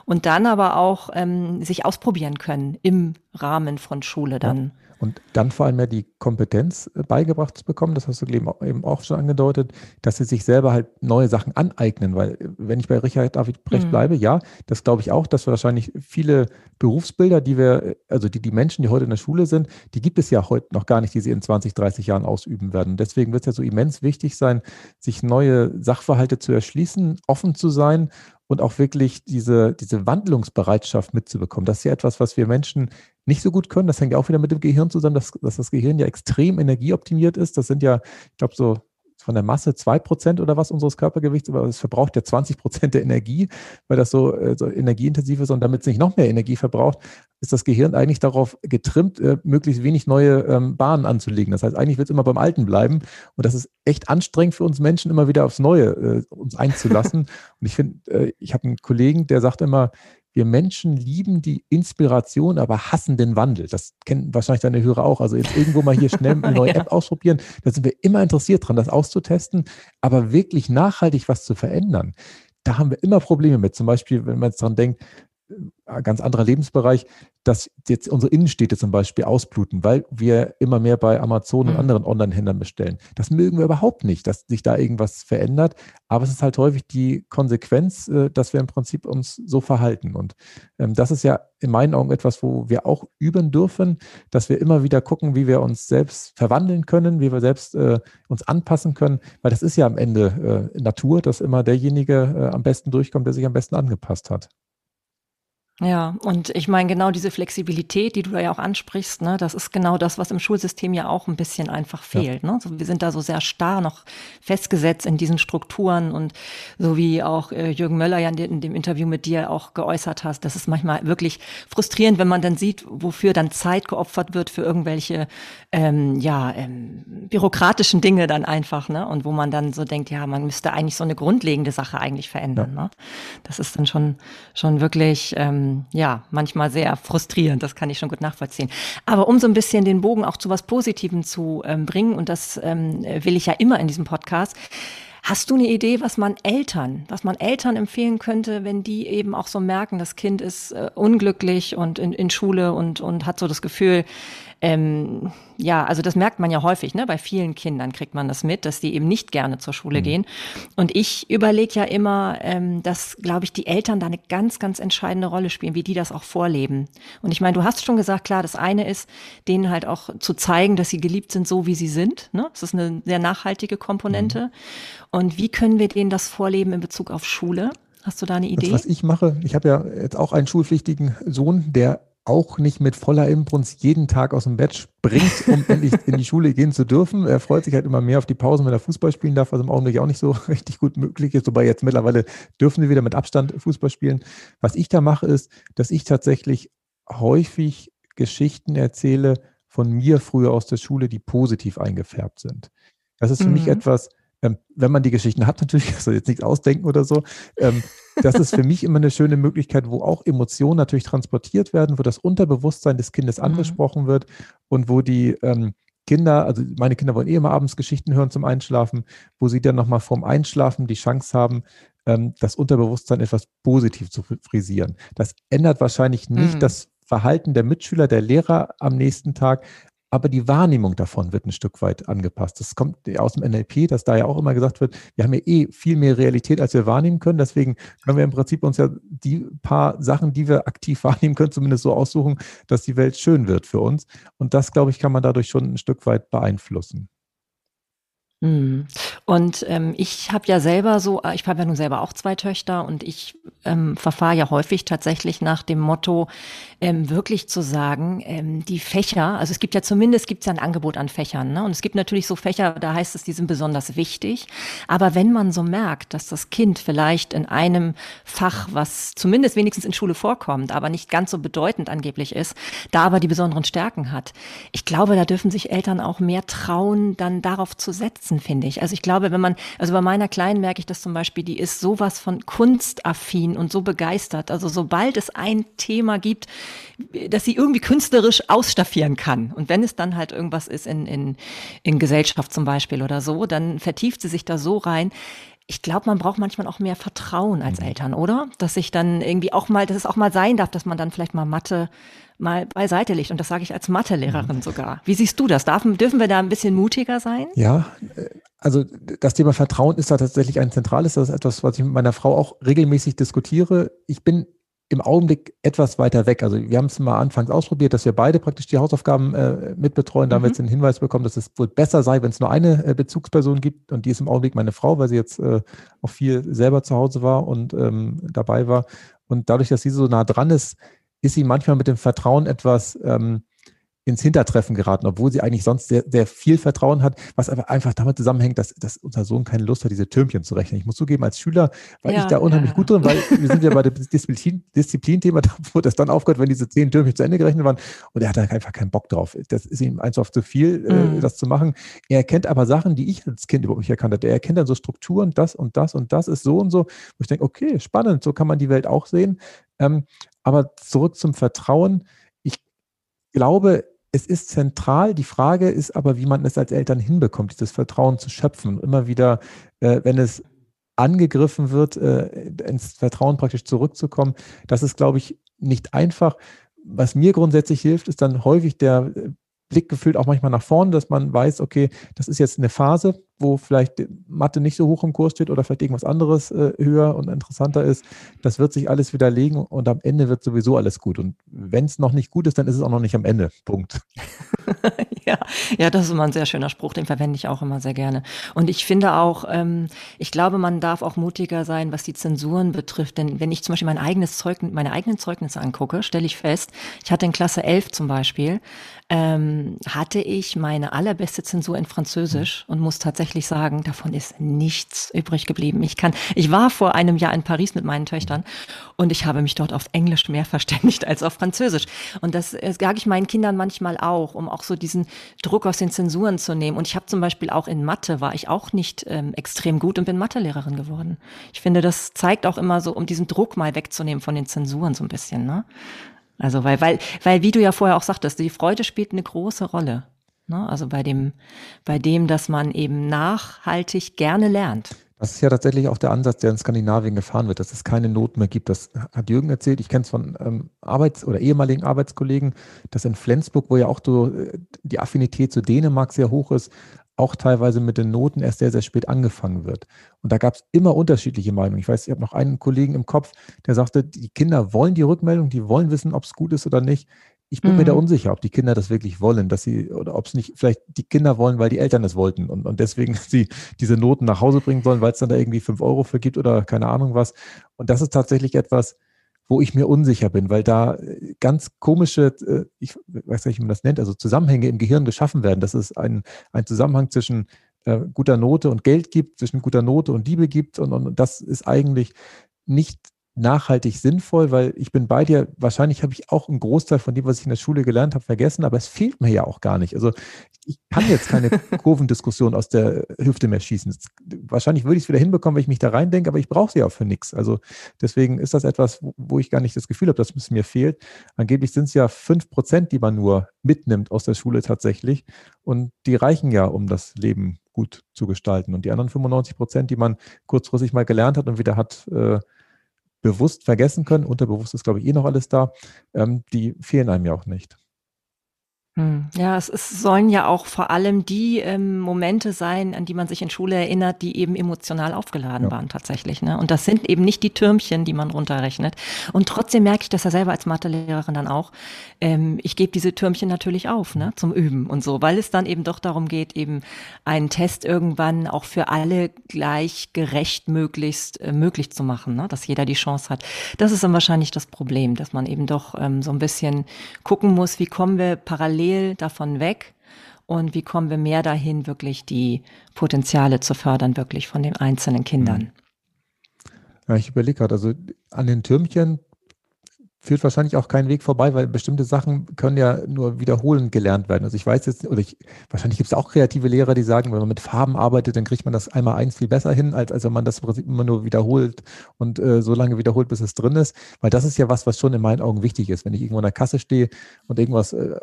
Speaker 1: Und dann aber auch ähm, sich ausprobieren können im Rahmen von Schule dann.
Speaker 2: Ja. Und dann vor allem ja die Kompetenz äh, beigebracht zu bekommen, das hast du eben auch schon angedeutet, dass sie sich selber halt neue Sachen aneignen. Weil äh, wenn ich bei Richard David Brecht mhm. bleibe, ja, das glaube ich auch, dass wir wahrscheinlich viele Berufsbilder, die wir, äh, also die, die Menschen, die heute in der Schule sind, die gibt es ja heute noch gar nicht, die sie in 20, 30 Jahren ausüben werden. Deswegen wird es ja so immens wichtig sein, sich neue Sachverhalte zu erschließen, offen zu sein und auch wirklich diese, diese Wandlungsbereitschaft mitzubekommen. Das ist ja etwas, was wir Menschen nicht so gut können. Das hängt ja auch wieder mit dem Gehirn zusammen, dass, dass das Gehirn ja extrem energieoptimiert ist. Das sind ja, ich glaube, so von der Masse zwei Prozent oder was unseres Körpergewichts, aber es verbraucht ja 20 Prozent der Energie, weil das so, äh, so energieintensiv ist und damit es nicht noch mehr Energie verbraucht, ist das Gehirn eigentlich darauf getrimmt, äh, möglichst wenig neue ähm, Bahnen anzulegen. Das heißt, eigentlich wird es immer beim Alten bleiben und das ist echt anstrengend für uns Menschen, immer wieder aufs Neue äh, uns einzulassen. (laughs) und ich finde, äh, ich habe einen Kollegen, der sagt immer, wir Menschen lieben die Inspiration, aber hassen den Wandel. Das kennen wahrscheinlich deine Hörer auch. Also jetzt irgendwo mal hier schnell (laughs) eine neue ja. App ausprobieren. Da sind wir immer interessiert dran, das auszutesten. Aber wirklich nachhaltig was zu verändern, da haben wir immer Probleme mit. Zum Beispiel, wenn man jetzt dran denkt, ganz anderer Lebensbereich, dass jetzt unsere Innenstädte zum Beispiel ausbluten, weil wir immer mehr bei Amazon und mhm. anderen Online-Händlern bestellen. Das mögen wir überhaupt nicht, dass sich da irgendwas verändert. Aber es ist halt häufig die Konsequenz, äh, dass wir im Prinzip uns so verhalten. Und ähm, das ist ja in meinen Augen etwas, wo wir auch üben dürfen, dass wir immer wieder gucken, wie wir uns selbst verwandeln können, wie wir selbst äh, uns anpassen können, weil das ist ja am Ende äh, Natur, dass immer derjenige äh, am besten durchkommt, der sich am besten angepasst hat.
Speaker 1: Ja, und ich meine, genau diese Flexibilität, die du da ja auch ansprichst, ne, das ist genau das, was im Schulsystem ja auch ein bisschen einfach fehlt. Ja. Ne? So, wir sind da so sehr starr noch festgesetzt in diesen Strukturen und so wie auch äh, Jürgen Möller ja in, in, dem Interview mit dir auch geäußert hast, das ist manchmal wirklich frustrierend, wenn man dann sieht, wofür dann Zeit geopfert wird für irgendwelche ähm, ja, ähm, bürokratischen Dinge dann einfach, ne? Und wo man dann so denkt, ja, man müsste eigentlich so eine grundlegende Sache eigentlich verändern. Ja. Ne? Das ist dann schon, schon wirklich ähm, ähm, ja, manchmal sehr frustrierend, das kann ich schon gut nachvollziehen. Aber um so ein bisschen den Bogen auch zu was Positivem zu ähm, bringen, und das ähm, will ich ja immer in diesem Podcast, Hast du eine Idee, was man Eltern, was man Eltern empfehlen könnte, wenn die eben auch so merken, das Kind ist äh, unglücklich und in, in Schule und, und hat so das Gefühl, ähm, ja, also das merkt man ja häufig, ne? Bei vielen Kindern kriegt man das mit, dass die eben nicht gerne zur Schule mhm. gehen. Und ich überlege ja immer, ähm, dass, glaube ich, die Eltern da eine ganz, ganz entscheidende Rolle spielen, wie die das auch vorleben. Und ich meine, du hast schon gesagt, klar, das eine ist, denen halt auch zu zeigen, dass sie geliebt sind, so wie sie sind. Ne? Das ist eine sehr nachhaltige Komponente. Mhm. Und wie können wir denen das vorleben in Bezug auf Schule? Hast du da eine Idee?
Speaker 2: Das, was ich mache, ich habe ja jetzt auch einen schulpflichtigen Sohn, der auch nicht mit voller Imbrunst jeden Tag aus dem Bett springt, um (laughs) endlich in die Schule gehen zu dürfen. Er freut sich halt immer mehr auf die Pausen, wenn er Fußball spielen darf, was im Augenblick auch nicht so (laughs) richtig gut möglich ist. Wobei jetzt mittlerweile dürfen wir wieder mit Abstand Fußball spielen. Was ich da mache, ist, dass ich tatsächlich häufig Geschichten erzähle von mir früher aus der Schule, die positiv eingefärbt sind. Das ist für mhm. mich etwas, ähm, wenn man die Geschichten hat, natürlich, (laughs) also jetzt nichts ausdenken oder so, ähm, das ist für mich immer eine schöne Möglichkeit, wo auch Emotionen natürlich transportiert werden, wo das Unterbewusstsein des Kindes mhm. angesprochen wird und wo die ähm, Kinder, also meine Kinder wollen eh immer abends Geschichten hören zum Einschlafen, wo sie dann nochmal vorm Einschlafen die Chance haben, ähm, das Unterbewusstsein etwas positiv zu frisieren. Das ändert wahrscheinlich nicht mhm. das Verhalten der Mitschüler, der Lehrer am nächsten Tag, aber die Wahrnehmung davon wird ein Stück weit angepasst. Das kommt aus dem NLP, dass da ja auch immer gesagt wird, wir haben ja eh viel mehr Realität, als wir wahrnehmen können. Deswegen können wir im Prinzip uns ja die paar Sachen, die wir aktiv (laughs) wahrnehmen können, zumindest so aussuchen, dass die Welt schön wird für uns. Und das, glaube ich, kann man dadurch schon ein Stück weit beeinflussen.
Speaker 1: Mhm. Und ähm, ich habe ja selber so, äh, ich habe ja nun selber auch zwei Töchter und ich ähm, verfahre ja häufig tatsächlich nach dem Motto, ähm, wirklich zu sagen, ähm, die Fächer, also es gibt ja zumindest gibt's ja ein Angebot an Fächern, ne? Und es gibt natürlich so Fächer, da heißt es, die sind besonders wichtig. Aber wenn man so merkt, dass das Kind vielleicht in einem Fach, was zumindest wenigstens in Schule vorkommt, aber nicht ganz so bedeutend angeblich ist, da aber die besonderen Stärken hat, ich glaube, da dürfen sich Eltern auch mehr trauen, dann darauf zu setzen wachsen, finde ich. Also ich glaube, wenn man, also bei meiner Kleinen merke ich das zum Beispiel, die ist sowas von kunstaffin und so begeistert. Also sobald es ein Thema gibt, dass sie irgendwie künstlerisch ausstaffieren kann. Und wenn es dann halt irgendwas ist in, in, in Gesellschaft zum Beispiel oder so, dann vertieft sie sich da so rein ich glaube, man braucht manchmal auch mehr Vertrauen als mhm. Eltern, oder? Dass sich dann irgendwie auch mal, dass es auch mal sein darf, dass man dann vielleicht mal Mathe mal beiseite legt. Und das sage ich als Mathelehrerin mhm. sogar. Wie siehst du das? Darf, dürfen wir da ein bisschen mutiger sein?
Speaker 2: Ja, äh, also das Thema Vertrauen ist da tatsächlich ein zentrales. Das ist etwas, was ich mit meiner Frau auch regelmäßig diskutiere. Ich bin im Augenblick etwas weiter weg. Also wir haben es mal anfangs ausprobiert, dass wir beide praktisch die Hausaufgaben äh, mitbetreuen. Da haben wir mhm. jetzt den Hinweis bekommen, dass es wohl besser sei, wenn es nur eine äh, Bezugsperson gibt. Und die ist im Augenblick meine Frau, weil sie jetzt äh, auch viel selber zu Hause war und ähm, dabei war. Und dadurch, dass sie so nah dran ist, ist sie manchmal mit dem Vertrauen etwas ähm, ins Hintertreffen geraten, obwohl sie eigentlich sonst sehr, sehr viel Vertrauen hat, was aber einfach damit zusammenhängt, dass, dass unser Sohn keine Lust hat, diese Türmchen zu rechnen. Ich muss zugeben, als Schüler war ja, ich da unheimlich ja. gut drin, weil wir sind ja bei dem Disziplin, Disziplin-Thema, (laughs) da wurde das dann aufgehört, wenn diese zehn Türmchen zu Ende gerechnet waren und er hat da einfach keinen Bock drauf. Das ist ihm einfach zu viel, äh, mhm. äh, das zu machen. Er erkennt aber Sachen, die ich als Kind überhaupt nicht erkannt hatte. Er erkennt dann so Strukturen, das und das und das ist so und so, wo ich denke, okay, spannend, so kann man die Welt auch sehen. Ähm, aber zurück zum Vertrauen. Ich glaube, es ist zentral. Die Frage ist aber, wie man es als Eltern hinbekommt, dieses Vertrauen zu schöpfen. Und immer wieder, äh, wenn es angegriffen wird, äh, ins Vertrauen praktisch zurückzukommen. Das ist, glaube ich, nicht einfach. Was mir grundsätzlich hilft, ist dann häufig der Blick gefühlt auch manchmal nach vorne, dass man weiß, okay, das ist jetzt eine Phase, wo vielleicht Mathe nicht so hoch im Kurs steht oder vielleicht irgendwas anderes äh, höher und interessanter ist. Das wird sich alles widerlegen und am Ende wird sowieso alles gut. Und wenn es noch nicht gut ist, dann ist es auch noch nicht am Ende. Punkt. (laughs)
Speaker 1: ja, ja, das ist immer ein sehr schöner Spruch, den verwende ich auch immer sehr gerne. Und ich finde auch, ähm, ich glaube, man darf auch mutiger sein, was die Zensuren betrifft. Denn wenn ich zum Beispiel mein eigenes Zeugnis, meine eigenen Zeugnisse angucke, stelle ich fest, ich hatte in Klasse 11 zum Beispiel, ähm, hatte ich meine allerbeste Zensur in Französisch und muss tatsächlich sagen, davon ist nichts übrig geblieben. Ich kann, ich war vor einem Jahr in Paris mit meinen Töchtern und ich habe mich dort auf Englisch mehr (laughs) verständigt als auf Französisch. Und das, das sage ich meinen Kindern manchmal auch, um auch so diesen Druck aus den Zensuren zu nehmen. Und ich habe zum Beispiel auch in Mathe war ich auch nicht ähm, extrem gut und bin Mathelehrerin geworden. Ich finde, das zeigt auch immer so, um diesen Druck mal wegzunehmen von den Zensuren so ein bisschen. Ne? Also weil, weil, weil, wie du ja vorher auch sagtest, die Freude spielt eine große Rolle. Ne? Also bei dem, bei dem, dass man eben nachhaltig gerne lernt.
Speaker 2: Das ist ja tatsächlich auch der Ansatz, der in Skandinavien gefahren wird, dass es keine Not mehr gibt. Das hat Jürgen erzählt. Ich kenne es von ähm, Arbeits- oder ehemaligen Arbeitskollegen, dass in Flensburg, wo ja auch so äh, die Affinität zu Dänemark sehr hoch ist, auch teilweise mit den Noten erst sehr, sehr spät angefangen wird. Und da gab es immer unterschiedliche Meinungen. Ich weiß, ich habe noch einen Kollegen im Kopf, der sagte, die Kinder wollen die Rückmeldung, die wollen wissen, ob es gut ist oder nicht. Ich bin mhm. mir da mhm. unsicher, ob die Kinder das wirklich wollen, dass sie, oder ob es nicht vielleicht die Kinder wollen, weil die Eltern es wollten und, und deswegen (laughs) sie diese Noten nach Hause bringen sollen, weil es dann da irgendwie fünf Euro für gibt oder keine Ahnung was. Und das ist tatsächlich etwas, wo ich mir unsicher bin, weil da äh, ganz komische, äh, ich weiß nicht, wie man das nennt, also Zusammenhänge im Gehirn geschaffen werden. Dass es ein, ein Zusammenhang zwischen äh, guter Note und Geld gibt, zwischen guter Note und Liebe gibt. Und, und das ist eigentlich nicht nachhaltig sinnvoll, weil ich bin bei dir, wahrscheinlich habe ich auch einen Großteil von dem, was ich in der Schule gelernt habe, vergessen, aber es fehlt mir ja auch gar nicht. Also ich kann jetzt keine (laughs) Kurvendiskussion aus der Hüfte mehr schießen. Wahrscheinlich würde ich es wieder hinbekommen, wenn ich mich da reindenke, aber ich brauche sie auch für nichts. Also deswegen ist das etwas, wo ich gar nicht das Gefühl habe, dass es mir fehlt. Angeblich sind es ja fünf Prozent, die man nur mitnimmt aus der Schule tatsächlich. Und die reichen ja, um das Leben gut zu gestalten. Und die anderen 95 Prozent, die man kurzfristig mal gelernt hat und wieder hat, äh, bewusst vergessen können, unterbewusst ist, glaube ich, eh noch alles da, ähm, die fehlen einem ja auch nicht.
Speaker 1: Hm. Ja, es, es sollen ja auch vor allem die ähm, Momente sein, an die man sich in Schule erinnert, die eben emotional aufgeladen ja. waren tatsächlich. Ne? Und das sind eben nicht die Türmchen, die man runterrechnet. Und trotzdem merke ich das ja selber als Mathelehrerin dann auch. Ähm, ich gebe diese Türmchen natürlich auf, ne, zum Üben und so, weil es dann eben doch darum geht, eben einen Test irgendwann auch für alle gleich gerecht möglichst äh, möglich zu machen, ne? dass jeder die Chance hat. Das ist dann wahrscheinlich das Problem, dass man eben doch ähm, so ein bisschen gucken muss, wie kommen wir parallel parallel davon weg und wie kommen wir mehr dahin, wirklich die Potenziale zu fördern, wirklich von den einzelnen Kindern. Mhm.
Speaker 2: Ja, ich überlege gerade, also an den Türmchen führt wahrscheinlich auch kein Weg vorbei, weil bestimmte Sachen können ja nur wiederholend gelernt werden. Also ich weiß jetzt, oder ich, wahrscheinlich gibt es auch kreative Lehrer, die sagen, wenn man mit Farben arbeitet, dann kriegt man das einmal eins viel besser hin, als, als wenn man das Prinzip immer nur wiederholt und äh, so lange wiederholt, bis es drin ist. Weil das ist ja was, was schon in meinen Augen wichtig ist. Wenn ich irgendwo an der Kasse stehe und irgendwas äh,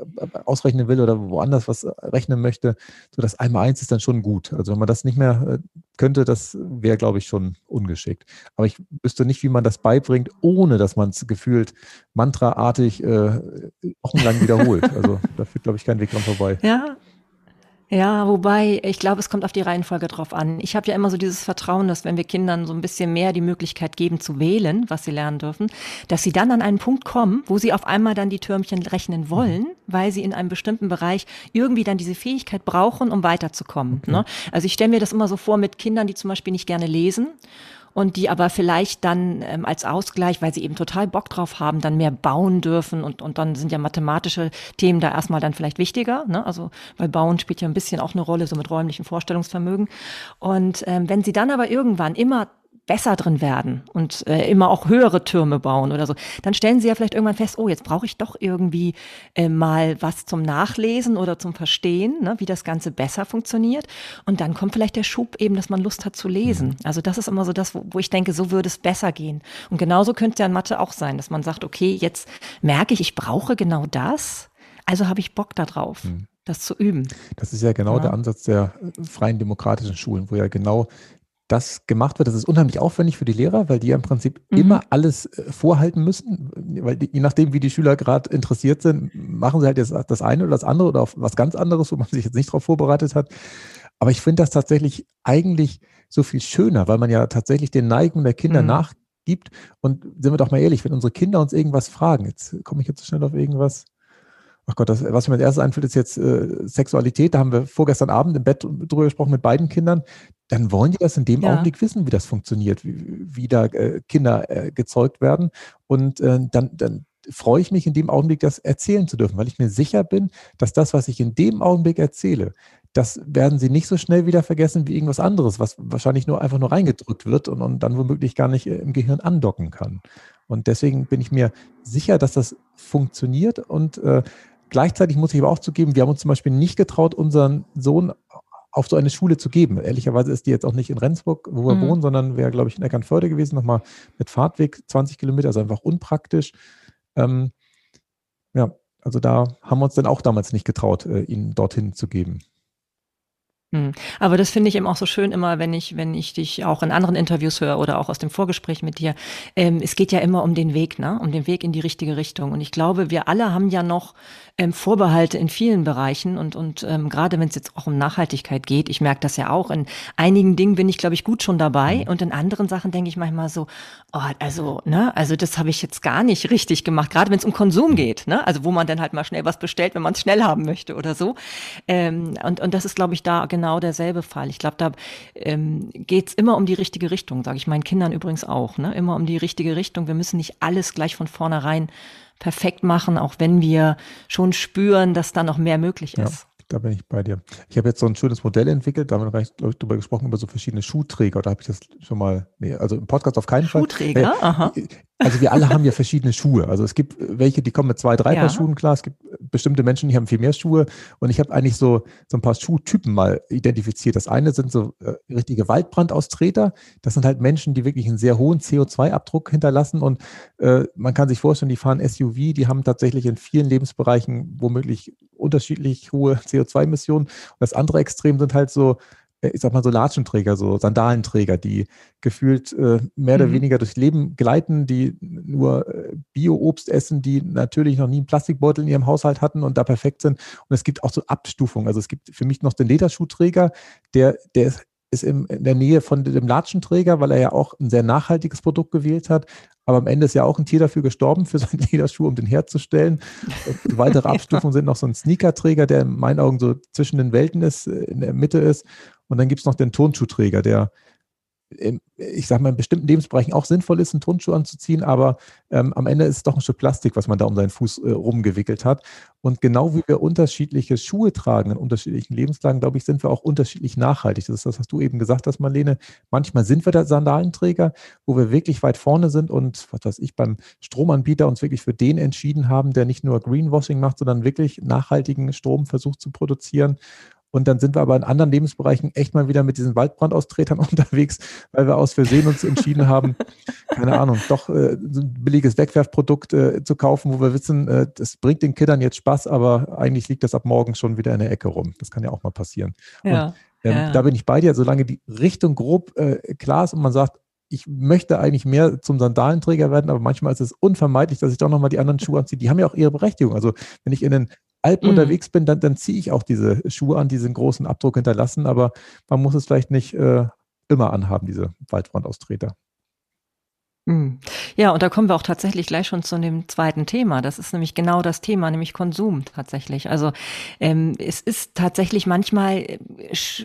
Speaker 2: ausrechnen will oder woanders was rechnen möchte, so das einmal eins ist dann schon gut. Also wenn man das nicht mehr äh, könnte, das wäre, glaube ich, schon ungeschickt. Aber ich wüsste nicht, wie man das beibringt, ohne dass man es gefühlt mantraartig äh, wochenlang wiederholt. (laughs) Also da führt, glaube ich, kein Weg dran vorbei.
Speaker 1: Ja, ja, wobei, ich glaube, es kommt auf die Reihenfolge drauf an. Ich habe ja immer so dieses Vertrauen, dass wenn wir Kindern so ein bisschen mehr die Möglichkeit geben zu wählen, was sie lernen dürfen, dass sie dann an einen Punkt kommen, wo sie auf einmal dann die Türmchen rechnen wollen, weil sie in einem bestimmten Bereich irgendwie dann diese Fähigkeit brauchen, um weiterzukommen. Okay. Ne? Also ich stelle mir das immer so vor mit Kindern, die zum Beispiel nicht gerne lesen und die aber vielleicht dann ähm, als Ausgleich, weil sie eben total Bock drauf haben, dann mehr bauen dürfen und, und dann sind ja mathematische Themen da erstmal dann vielleicht wichtiger, ne? also weil Bauen spielt ja ein bisschen auch eine Rolle, so mit räumlichem Vorstellungsvermögen. Und ähm, wenn sie dann aber irgendwann immer besser drin werden und äh, immer auch höhere Türme bauen oder so, dann stellen sie ja vielleicht irgendwann fest, oh, jetzt brauche ich doch irgendwie äh, mal was zum Nachlesen oder zum Verstehen, ne, wie das Ganze besser funktioniert. Und dann kommt vielleicht der Schub eben, dass man Lust hat zu lesen. Mhm. Also das ist immer so das, wo, wo ich denke, so würde es besser gehen. Und genauso könnte es ja in Mathe auch sein, dass man sagt, okay, jetzt merke ich, ich brauche genau das, also habe ich Bock darauf. Mhm das zu üben.
Speaker 2: Das ist ja genau ja. der Ansatz der freien demokratischen Schulen, wo ja genau das gemacht wird. Das ist unheimlich aufwendig für die Lehrer, weil die ja im Prinzip mhm. immer alles äh, vorhalten müssen, weil die, je nachdem, wie die Schüler gerade interessiert sind, machen sie halt jetzt das eine oder das andere oder auf was ganz anderes, wo man sich jetzt nicht darauf vorbereitet hat. Aber ich finde das tatsächlich eigentlich so viel schöner, weil man ja tatsächlich den Neigungen der Kinder mhm. nachgibt. Und sind wir doch mal ehrlich, wenn unsere Kinder uns irgendwas fragen, jetzt komme ich jetzt so schnell auf irgendwas, ach Gott, das, was mir als erstes einfällt, ist jetzt äh, Sexualität. Da haben wir vorgestern Abend im Bett drüber gesprochen mit beiden Kindern. Dann wollen die das in dem ja. Augenblick wissen, wie das funktioniert, wie, wie da äh, Kinder äh, gezeugt werden. Und äh, dann, dann freue ich mich in dem Augenblick, das erzählen zu dürfen, weil ich mir sicher bin, dass das, was ich in dem Augenblick erzähle, das werden sie nicht so schnell wieder vergessen wie irgendwas anderes, was wahrscheinlich nur einfach nur reingedrückt wird und, und dann womöglich gar nicht äh, im Gehirn andocken kann. Und deswegen bin ich mir sicher, dass das funktioniert und äh, Gleichzeitig muss ich aber auch zugeben, wir haben uns zum Beispiel nicht getraut, unseren Sohn auf so eine Schule zu geben. Ehrlicherweise ist die jetzt auch nicht in Rendsburg, wo wir mhm. wohnen, sondern wäre, glaube ich, in Eckernförde gewesen, nochmal mit Fahrtweg 20 Kilometer, also einfach unpraktisch. Ähm, ja, also da haben wir uns dann auch damals nicht getraut, äh, ihn dorthin zu geben.
Speaker 1: Hm. Aber das finde ich eben auch so schön immer, wenn ich, wenn ich dich auch in anderen Interviews höre oder auch aus dem Vorgespräch mit dir. Ähm, es geht ja immer um den Weg, ne? Um den Weg in die richtige Richtung. Und ich glaube, wir alle haben ja noch ähm, Vorbehalte in vielen Bereichen und, und ähm, gerade wenn es jetzt auch um Nachhaltigkeit geht, ich merke das ja auch, in einigen Dingen bin ich, glaube ich, gut schon dabei mhm. und in anderen Sachen denke ich manchmal so, oh, also, ne, also das habe ich jetzt gar nicht richtig gemacht, gerade wenn es um Konsum geht, ne? Also wo man dann halt mal schnell was bestellt, wenn man es schnell haben möchte oder so. Ähm, und, und das ist, glaube ich, da genau derselbe Fall. Ich glaube, da ähm, geht es immer um die richtige Richtung, sage ich meinen Kindern übrigens auch. Ne? Immer um die richtige Richtung. Wir müssen nicht alles gleich von vornherein perfekt machen, auch wenn wir schon spüren, dass da noch mehr möglich ist.
Speaker 2: Ja. Da bin ich bei dir. Ich habe jetzt so ein schönes Modell entwickelt, da haben wir glaube ich, drüber gesprochen, über so verschiedene Schuhträger. Da habe ich das schon mal, nee, also im Podcast auf keinen
Speaker 1: Schuhträger? Fall. Schuhträger, aha.
Speaker 2: Also wir alle haben ja verschiedene Schuhe. Also es gibt welche, die kommen mit zwei, drei ja. Paar Schuhen klar. Es gibt bestimmte Menschen, die haben viel mehr Schuhe. Und ich habe eigentlich so, so ein paar Schuhtypen mal identifiziert. Das eine sind so äh, richtige Waldbrandaustreter. Das sind halt Menschen, die wirklich einen sehr hohen CO2-Abdruck hinterlassen. Und äh, man kann sich vorstellen, die fahren SUV, die haben tatsächlich in vielen Lebensbereichen womöglich unterschiedlich hohe CO2-Emissionen. Und das andere Extrem sind halt so äh, ich sag mal so Latschenträger, so Sandalenträger, die gefühlt äh, mehr mhm. oder weniger durchs Leben gleiten, die nur äh, Bio-Obst essen, die natürlich noch nie einen Plastikbeutel in ihrem Haushalt hatten und da perfekt sind. Und es gibt auch so Abstufungen. Also es gibt für mich noch den Lederschuhträger, der, der ist ist in der Nähe von dem Latschenträger, weil er ja auch ein sehr nachhaltiges Produkt gewählt hat. Aber am Ende ist ja auch ein Tier dafür gestorben, für seinen (laughs) Lederschuh, um den herzustellen. Und weitere (laughs) Abstufungen sind noch so ein Sneakerträger, der in meinen Augen so zwischen den Welten ist, äh, in der Mitte ist. Und dann gibt es noch den Turnschuhträger, der ich sage mal, in bestimmten Lebensbereichen auch sinnvoll ist, einen Turnschuh anzuziehen, aber ähm, am Ende ist es doch ein Stück Plastik, was man da um seinen Fuß äh, rumgewickelt hat. Und genau wie wir unterschiedliche Schuhe tragen in unterschiedlichen Lebenslagen, glaube ich, sind wir auch unterschiedlich nachhaltig. Das ist das, was du eben gesagt hast, Marlene. Manchmal sind wir der Sandalenträger, wo wir wirklich weit vorne sind und, was weiß ich, beim Stromanbieter uns wirklich für den entschieden haben, der nicht nur Greenwashing macht, sondern wirklich nachhaltigen Strom versucht zu produzieren. Und dann sind wir aber in anderen Lebensbereichen echt mal wieder mit diesen Waldbrandaustretern (laughs) unterwegs, weil wir aus Versehen uns entschieden haben, (laughs) keine Ahnung, doch äh, so ein billiges Wegwerfprodukt äh, zu kaufen, wo wir wissen, äh, das bringt den Kindern jetzt Spaß, aber eigentlich liegt das ab morgen schon wieder in der Ecke rum. Das kann ja auch mal passieren. Ja, und, ähm, ja. Da bin ich bei dir, solange die Richtung grob äh, klar ist und man sagt, ich möchte eigentlich mehr zum Sandalenträger werden, aber manchmal ist es unvermeidlich, dass ich doch nochmal die anderen Schuhe anziehe. Die haben ja auch ihre Berechtigung. Also wenn ich in den Alpen mhm. unterwegs bin, dann, dann ziehe ich auch diese Schuhe an, die diesen großen Abdruck hinterlassen, aber man muss es vielleicht nicht äh, immer anhaben, diese Waldfrontaustreter.
Speaker 1: Hm. Ja, und da kommen wir auch tatsächlich gleich schon zu dem zweiten Thema. Das ist nämlich genau das Thema, nämlich Konsum tatsächlich. Also ähm, es ist tatsächlich manchmal, äh,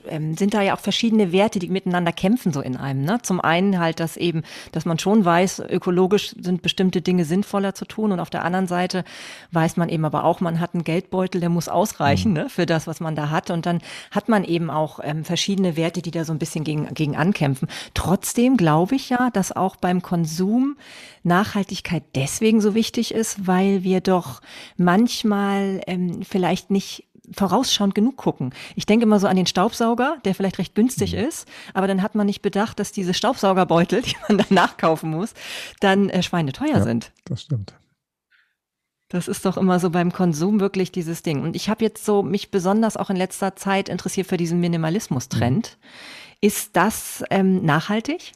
Speaker 1: ähm, sind da ja auch verschiedene Werte, die miteinander kämpfen so in einem. Ne? Zum einen halt, dass eben, dass man schon weiß, ökologisch sind bestimmte Dinge sinnvoller zu tun und auf der anderen Seite weiß man eben aber auch, man hat einen Geldbeutel, der muss ausreichen mhm. ne, für das, was man da hat. Und dann hat man eben auch ähm, verschiedene Werte, die da so ein bisschen gegen, gegen ankämpfen. Trotzdem glaube ich ja, dass auch beim Konsum Konsum Nachhaltigkeit deswegen so wichtig ist, weil wir doch manchmal ähm, vielleicht nicht vorausschauend genug gucken. Ich denke immer so an den Staubsauger, der vielleicht recht günstig mhm. ist, aber dann hat man nicht bedacht, dass diese Staubsaugerbeutel, (laughs) die man dann nachkaufen muss, dann äh, schweineteuer ja, sind.
Speaker 2: Das stimmt.
Speaker 1: Das ist doch immer so beim Konsum wirklich dieses Ding. Und ich habe jetzt so mich besonders auch in letzter Zeit interessiert für diesen Minimalismus-Trend. Mhm Ist das ähm, nachhaltig?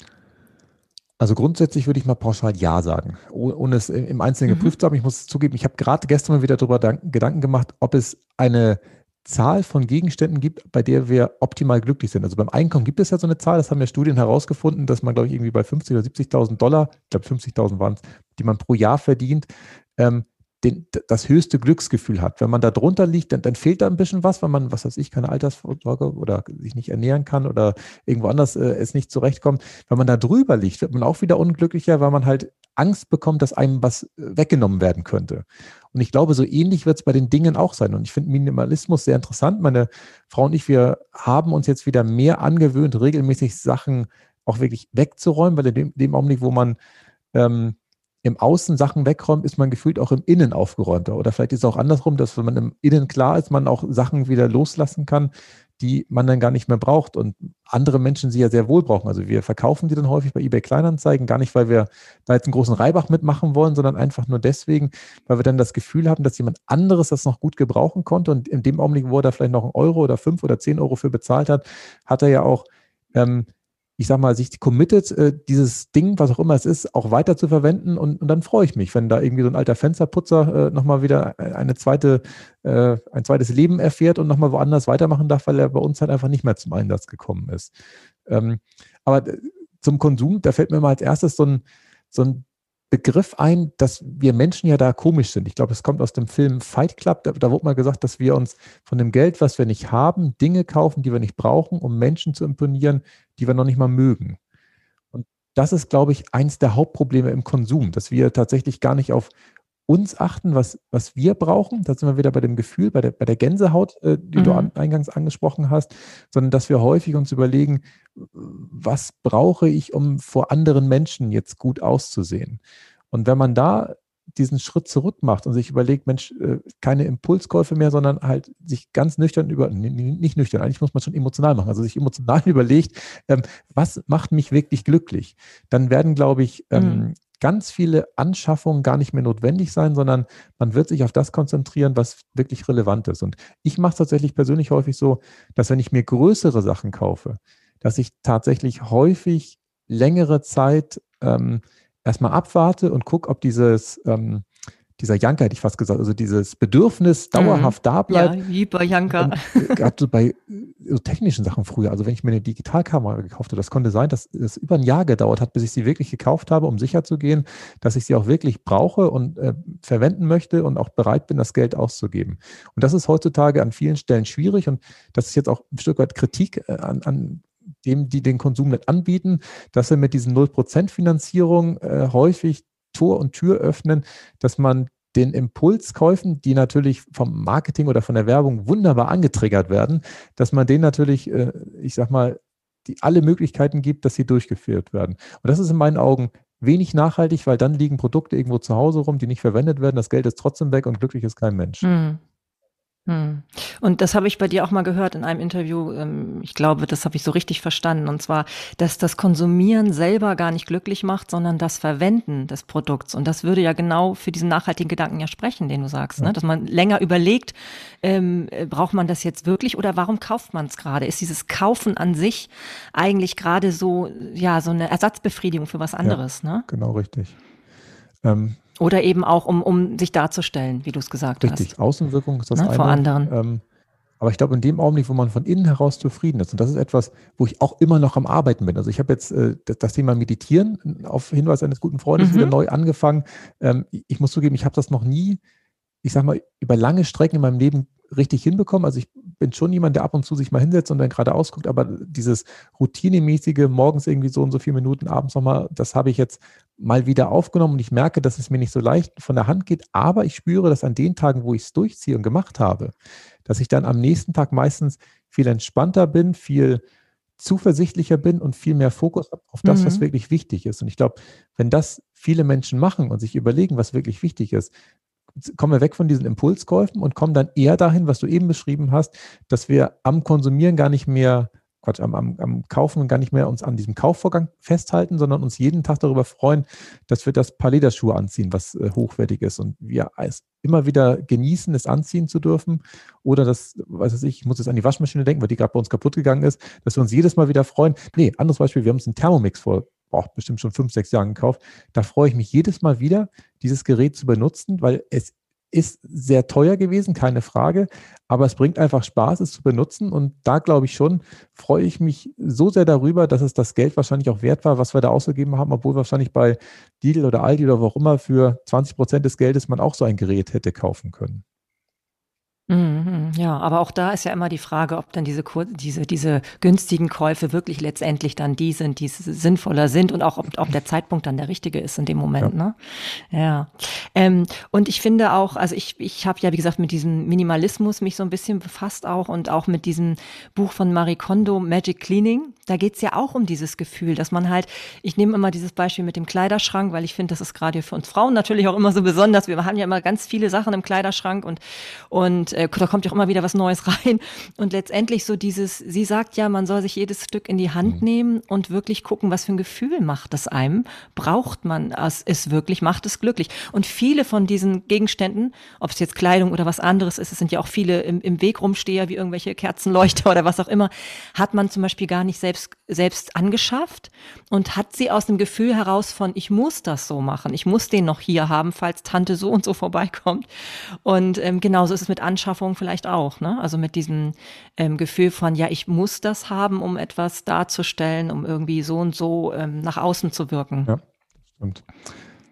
Speaker 2: Also grundsätzlich würde ich mal pauschal Ja sagen, ohne es im Einzelnen mhm. geprüft zu haben. Ich muss zugeben, ich habe gerade gestern mal wieder darüber Gedanken gemacht, ob es eine Zahl von Gegenständen gibt, bei der wir optimal glücklich sind. Also beim Einkommen gibt es ja so eine Zahl, das haben ja Studien herausgefunden, dass man, glaube ich, irgendwie bei 50.000 oder 70.000 Dollar, ich glaube 50.000 waren es, die man pro Jahr verdient, ähm, den, das höchste Glücksgefühl hat. Wenn man da drunter liegt, dann, dann, fehlt da ein bisschen was, wenn man, was weiß ich, keine Altersvorsorge oder sich nicht ernähren kann oder irgendwo anders äh, es nicht zurechtkommt. Wenn man da drüber liegt, wird man auch wieder unglücklicher, weil man halt Angst bekommt, dass einem was äh, weggenommen werden könnte. Und ich glaube, so ähnlich wird es bei den Dingen auch sein. Und ich finde Minimalismus sehr interessant. Meine Frau und ich, wir haben uns jetzt wieder mehr angewöhnt, regelmäßig Sachen auch wirklich wegzuräumen, weil in dem, dem Augenblick, wo man ähm, im Außen Sachen wegräumt, ist man gefühlt auch im Innen aufgeräumter. Oder vielleicht ist es auch andersrum, dass wenn man im Innen klar ist, man auch Sachen wieder loslassen kann, die man dann gar nicht mehr braucht und andere Menschen sie ja sehr wohl brauchen. Also wir verkaufen die dann häufig bei eBay Kleinanzeigen, gar nicht, weil wir da jetzt einen großen Reibach mitmachen wollen, sondern einfach nur deswegen, weil wir dann das Gefühl haben, dass jemand anderes das noch gut gebrauchen konnte und in dem Augenblick, wo er da vielleicht noch einen Euro oder fünf oder zehn Euro für bezahlt hat, hat er ja auch ähm, ich sag mal, sich committed, äh, dieses Ding, was auch immer es ist, auch weiter zu verwenden. Und, und dann freue ich mich, wenn da irgendwie so ein alter Fensterputzer äh, nochmal wieder eine zweite, äh, ein zweites Leben erfährt und nochmal woanders weitermachen darf, weil er bei uns halt einfach nicht mehr zum Einsatz gekommen ist. Ähm, aber äh, zum Konsum, da fällt mir mal als erstes so ein, so ein Begriff ein, dass wir Menschen ja da komisch sind. Ich glaube, es kommt aus dem Film Fight Club. Da, da wurde mal gesagt, dass wir uns von dem Geld, was wir nicht haben, Dinge kaufen, die wir nicht brauchen, um Menschen zu imponieren, die wir noch nicht mal mögen. Und das ist, glaube ich, eins der Hauptprobleme im Konsum, dass wir tatsächlich gar nicht auf uns achten, was, was wir brauchen. Da sind wir wieder bei dem Gefühl, bei der, bei der Gänsehaut, äh, die mhm. du an, eingangs angesprochen hast, sondern dass wir häufig uns überlegen, was brauche ich, um vor anderen Menschen jetzt gut auszusehen. Und wenn man da diesen Schritt zurück macht und sich überlegt, Mensch, äh, keine Impulskäufe mehr, sondern halt sich ganz nüchtern über, nicht nüchtern, eigentlich muss man schon emotional machen, also sich emotional (laughs) überlegt, ähm, was macht mich wirklich glücklich, dann werden, glaube ich, ähm, mhm ganz viele Anschaffungen gar nicht mehr notwendig sein, sondern man wird sich auf das konzentrieren, was wirklich relevant ist. Und ich mache es tatsächlich persönlich häufig so, dass wenn ich mir größere Sachen kaufe, dass ich tatsächlich häufig längere Zeit ähm, erstmal abwarte und gucke, ob dieses ähm, dieser Janker, hätte ich fast gesagt, also dieses Bedürfnis dauerhaft mhm. da bleibt.
Speaker 1: Ja, wie bei Janker.
Speaker 2: Gerade so bei so technischen Sachen früher, also wenn ich mir eine Digitalkamera gekauft habe, das konnte sein, dass es über ein Jahr gedauert hat, bis ich sie wirklich gekauft habe, um sicher zu gehen, dass ich sie auch wirklich brauche und äh, verwenden möchte und auch bereit bin, das Geld auszugeben. Und das ist heutzutage an vielen Stellen schwierig und das ist jetzt auch ein Stück weit Kritik äh, an, an dem, die den Konsum nicht anbieten, dass wir mit diesen 0% Finanzierung äh, häufig Tor und Tür öffnen, dass man den Impulskäufen, die natürlich vom Marketing oder von der Werbung wunderbar angetriggert werden, dass man denen natürlich, äh, ich sag mal, die alle Möglichkeiten gibt, dass sie durchgeführt werden. Und das ist in meinen Augen wenig nachhaltig, weil dann liegen Produkte irgendwo zu Hause rum, die nicht verwendet werden. Das Geld ist trotzdem weg und glücklich ist kein Mensch. Mhm.
Speaker 1: Hm. Und das habe ich bei dir auch mal gehört in einem Interview. Ähm, ich glaube, das habe ich so richtig verstanden. Und zwar, dass das Konsumieren selber gar nicht glücklich macht, sondern das Verwenden des Produkts. Und das würde ja genau für diesen nachhaltigen Gedanken ja sprechen, den du sagst, ne? dass man länger überlegt, ähm, äh, braucht man das jetzt wirklich oder warum kauft man es gerade? Ist dieses Kaufen an sich eigentlich gerade so, ja, so eine Ersatzbefriedigung für was anderes? Ja, ne?
Speaker 2: Genau richtig. Ähm,
Speaker 1: oder eben auch, um, um sich darzustellen, wie du es gesagt
Speaker 2: Richtig.
Speaker 1: hast.
Speaker 2: Richtig, Außenwirkung ist das
Speaker 1: ne,
Speaker 2: eine.
Speaker 1: Vor anderen.
Speaker 2: Ähm, aber ich glaube, in dem Augenblick, wo man von innen heraus zufrieden ist, und das ist etwas, wo ich auch immer noch am Arbeiten bin. Also ich habe jetzt äh, das, Thema Meditieren auf Hinweis eines guten Freundes mhm. wieder neu angefangen. Ähm, ich muss zugeben, ich habe das noch nie, ich sag mal, über lange Strecken in meinem Leben richtig hinbekommen. Also ich bin schon jemand, der ab und zu sich mal hinsetzt und dann gerade ausguckt, aber dieses routinemäßige, morgens irgendwie so und so vier Minuten, abends nochmal, das habe ich jetzt mal wieder aufgenommen und ich merke, dass es mir nicht so leicht von der Hand geht, aber ich spüre, dass an den Tagen, wo ich es durchziehe und gemacht habe, dass ich dann am nächsten Tag meistens viel entspannter bin, viel zuversichtlicher bin und viel mehr Fokus auf das, mhm. was wirklich wichtig ist. Und ich glaube, wenn das viele Menschen machen und sich überlegen, was wirklich wichtig ist, kommen wir weg von diesen Impulskäufen und kommen dann eher dahin, was du eben beschrieben hast, dass wir am Konsumieren gar nicht mehr Quatsch, am, am, am Kaufen gar nicht mehr uns an diesem Kaufvorgang festhalten, sondern uns jeden Tag darüber freuen, dass wir das Paar Lederschuhe anziehen, was äh, hochwertig ist und wir es immer wieder genießen, es anziehen zu dürfen oder das, was weiß ich, ich muss jetzt an die Waschmaschine denken, weil die gerade bei uns kaputt gegangen ist, dass wir uns jedes Mal wieder freuen. Nee, anderes Beispiel, wir haben uns einen Thermomix vor boah, bestimmt schon fünf, sechs Jahren gekauft. Da freue ich mich jedes Mal wieder, dieses Gerät zu benutzen, weil es ist sehr teuer gewesen, keine Frage, aber es bringt einfach Spaß, es zu benutzen. Und da glaube ich schon, freue ich mich so sehr darüber, dass es das Geld wahrscheinlich auch wert war, was wir da ausgegeben haben, obwohl wahrscheinlich bei Lidl oder Aldi oder wo auch immer für 20 Prozent des Geldes man auch so ein Gerät hätte kaufen können.
Speaker 1: Mhm, ja, aber auch da ist ja immer die Frage, ob dann diese, diese, diese günstigen Käufe wirklich letztendlich dann die sind, die sinnvoller sind und auch ob, ob der Zeitpunkt dann der richtige ist in dem Moment. Ja. Ne? Ja. Ähm, und ich finde auch, also ich, ich habe ja, wie gesagt, mit diesem Minimalismus mich so ein bisschen befasst auch und auch mit diesem Buch von Marie Kondo, Magic Cleaning. Da geht's ja auch um dieses Gefühl, dass man halt, ich nehme immer dieses Beispiel mit dem Kleiderschrank, weil ich finde, das ist gerade für uns Frauen natürlich auch immer so besonders. Wir haben ja immer ganz viele Sachen im Kleiderschrank und, und äh, da kommt ja auch immer wieder was Neues rein. Und letztendlich so dieses, sie sagt ja, man soll sich jedes Stück in die Hand mhm. nehmen und wirklich gucken, was für ein Gefühl macht es einem. Braucht man es wirklich, macht es glücklich. Und viele von diesen Gegenständen, ob es jetzt Kleidung oder was anderes ist, es sind ja auch viele im, im Weg rumsteher, wie irgendwelche Kerzenleuchter oder was auch immer, hat man zum Beispiel gar nicht selbst, selbst angeschafft und hat sie aus dem Gefühl heraus von, ich muss das so machen, ich muss den noch hier haben, falls Tante so und so vorbeikommt. Und ähm, genauso ist es mit Anschaffung vielleicht vielleicht auch, ne? Also mit diesem ähm, Gefühl von, ja, ich muss das haben, um etwas darzustellen, um irgendwie so und so ähm, nach außen zu wirken.
Speaker 2: Ja, stimmt.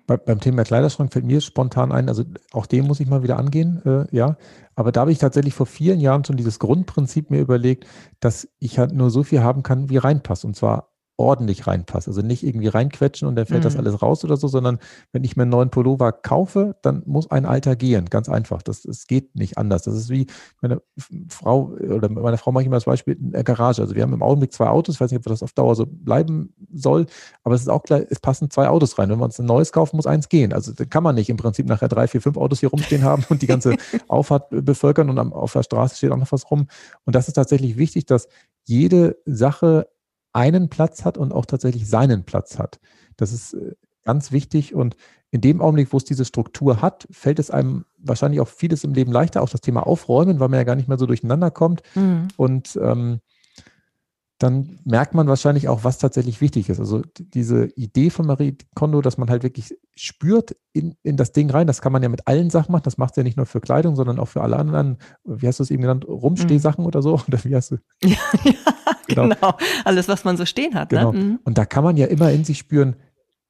Speaker 2: Bei, beim Thema Kleiderschrank fällt mir spontan ein, also auch den muss ich mal wieder angehen, äh, ja. Aber da habe ich tatsächlich vor vielen Jahren schon dieses Grundprinzip mir überlegt, dass ich halt nur so viel haben kann, wie reinpasst. Und zwar ordentlich reinpasst. Also nicht irgendwie reinquetschen und dann fällt mhm. das alles raus oder so, sondern wenn ich mir einen neuen Pullover kaufe, dann muss ein alter gehen. Ganz einfach. Das, das geht nicht anders. Das ist wie meine Frau oder meine Frau mache ich immer das Beispiel in der Garage. Also wir haben im Augenblick zwei Autos. Ich weiß nicht, ob das auf Dauer so bleiben soll, aber es ist auch klar, es passen zwei Autos rein. Wenn wir uns ein neues kaufen, muss eins gehen. Also kann man nicht im Prinzip nachher drei, vier, fünf Autos hier rumstehen haben und die ganze (laughs) Auffahrt bevölkern und auf der Straße steht auch noch was rum. Und das ist tatsächlich wichtig, dass jede Sache einen Platz hat und auch tatsächlich seinen Platz hat. Das ist äh, ganz wichtig und in dem Augenblick, wo es diese Struktur hat, fällt es einem wahrscheinlich auch vieles im Leben leichter, auch das Thema Aufräumen, weil man ja gar nicht mehr so durcheinander kommt. Mhm. Und ähm, dann merkt man wahrscheinlich auch, was tatsächlich wichtig ist. Also diese Idee von Marie Kondo, dass man halt wirklich spürt in, in das Ding rein, das kann man ja mit allen Sachen machen. Das macht ja nicht nur für Kleidung, sondern auch für alle anderen, wie hast du es eben genannt, Rumstehsachen mhm. oder so? (laughs) Oder wie hast du?
Speaker 1: Ja, (laughs) ja genau. genau. Alles, was man so stehen hat.
Speaker 2: Ne? Genau. Ne? Mhm. Und da kann man ja immer in sich spüren,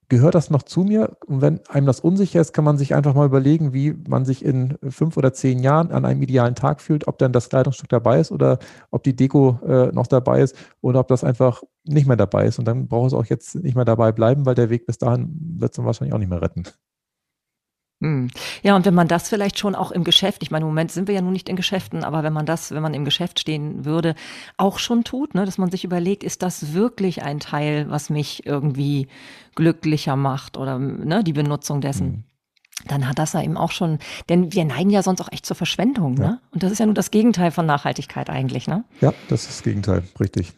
Speaker 2: gehört das noch zu mir? Und wenn einem das unsicher ist, kann man sich einfach mal überlegen, wie man sich in fünf oder zehn Jahren an einem idealen Tag fühlt, ob dann das Kleidungsstück dabei ist oder ob die Deko äh, noch dabei ist oder ob das einfach nicht mehr dabei ist. Und dann braucht es auch jetzt nicht mehr dabei bleiben, weil der Weg bis dahin wird es dann wahrscheinlich auch nicht mehr retten.
Speaker 1: Hm. Ja, und wenn man das vielleicht schon auch im Geschäft, ich meine, im Moment sind wir ja nun nicht in Geschäften, aber wenn man das, wenn man im Geschäft stehen würde, auch schon tut, ne, dass man sich überlegt, ist das wirklich ein Teil, was mich irgendwie glücklicher macht oder ne, die Benutzung dessen. Mhm. Dann hat das ja eben auch schon, denn wir neigen ja sonst auch echt zur Verschwendung, ne? ja. ne? Und das ist ja nur das Gegenteil von Nachhaltigkeit eigentlich, ne?
Speaker 2: Ja, das ist das Gegenteil, richtig.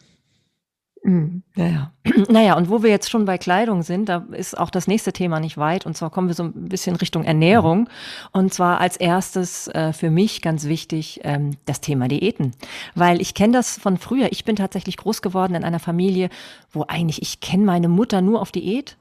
Speaker 1: Mhm. Ja, ja. (clears throat) Naja, und wo wir jetzt schon bei Kleidung sind, da ist auch das nächste Thema nicht weit. Und zwar kommen wir so ein bisschen Richtung Ernährung. Und zwar als erstes äh, für mich ganz wichtig ähm, das Thema Diäten. Weil ich kenne das von früher. Ich bin tatsächlich groß geworden in einer Familie, wo eigentlich ich kenne meine Mutter nur auf Diät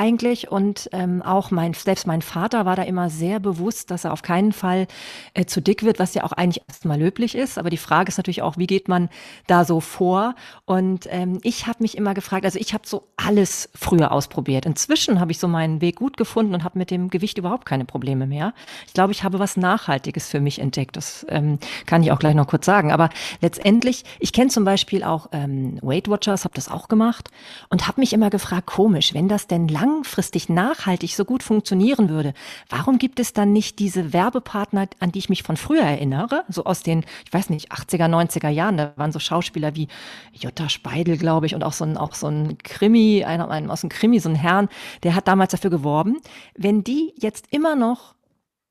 Speaker 1: eigentlich und ähm, auch mein selbst mein Vater war da immer sehr bewusst, dass er auf keinen Fall äh, zu dick wird, was ja auch eigentlich erstmal löblich ist. Aber die Frage ist natürlich auch, wie geht man da so vor? Und ähm, ich habe mich immer gefragt, also ich habe so alles früher ausprobiert. Inzwischen habe ich so meinen Weg gut gefunden und habe mit dem Gewicht überhaupt keine Probleme mehr. Ich glaube, ich habe was Nachhaltiges für mich entdeckt. Das ähm, kann ich auch gleich noch kurz sagen. Aber letztendlich, ich kenne zum Beispiel auch ähm, Weight Watchers, habe das auch gemacht und habe mich immer gefragt, komisch, wenn das denn langfristig nachhaltig so gut funktionieren würde, warum gibt es dann nicht diese Werbepartner, an die ich mich von früher erinnere, so aus den, ich weiß nicht, 80er, 90er Jahren, da waren so Schauspieler wie Jutta Speidel, glaube ich, und auch so ein, auch so ein Krimi, einer, einer aus dem Krimi, so ein Herrn, der hat damals dafür geworben, wenn die jetzt immer noch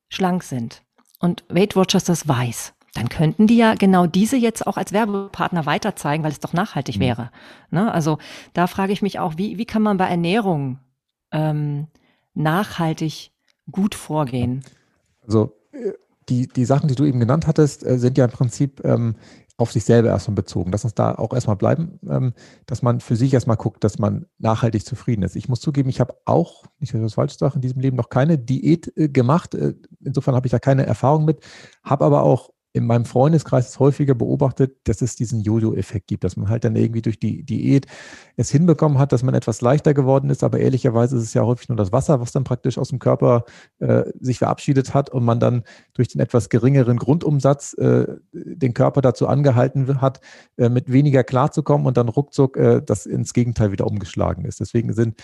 Speaker 1: schlank sind und Weight Watchers das weiß, dann könnten die ja genau diese jetzt auch als Werbepartner weiterzeigen, weil es doch nachhaltig mhm. wäre. Ne? Also da frage ich mich auch, wie, wie kann man bei Ernährung ähm, nachhaltig gut vorgehen?
Speaker 2: Also äh, die, die Sachen, die du eben genannt hattest, äh, sind ja im Prinzip ähm, auf sich selber erstmal bezogen. Lass uns da auch erstmal bleiben, ähm, dass man für sich erstmal guckt, dass man nachhaltig zufrieden ist. Ich muss zugeben, ich habe auch, nicht, dass ich was falsch sage, in diesem Leben noch keine Diät äh, gemacht. Äh, insofern habe ich da keine Erfahrung mit, habe aber auch in meinem Freundeskreis häufiger beobachtet, dass es diesen Jojo-Effekt gibt, dass man halt dann irgendwie durch die Diät es hinbekommen hat, dass man etwas leichter geworden ist, aber ehrlicherweise ist es ja häufig nur das Wasser, was dann praktisch aus dem Körper äh, sich verabschiedet hat und man dann durch den etwas geringeren Grundumsatz äh, den Körper dazu angehalten hat, äh, mit weniger klarzukommen und dann ruckzuck äh, das ins Gegenteil wieder umgeschlagen ist. Deswegen sind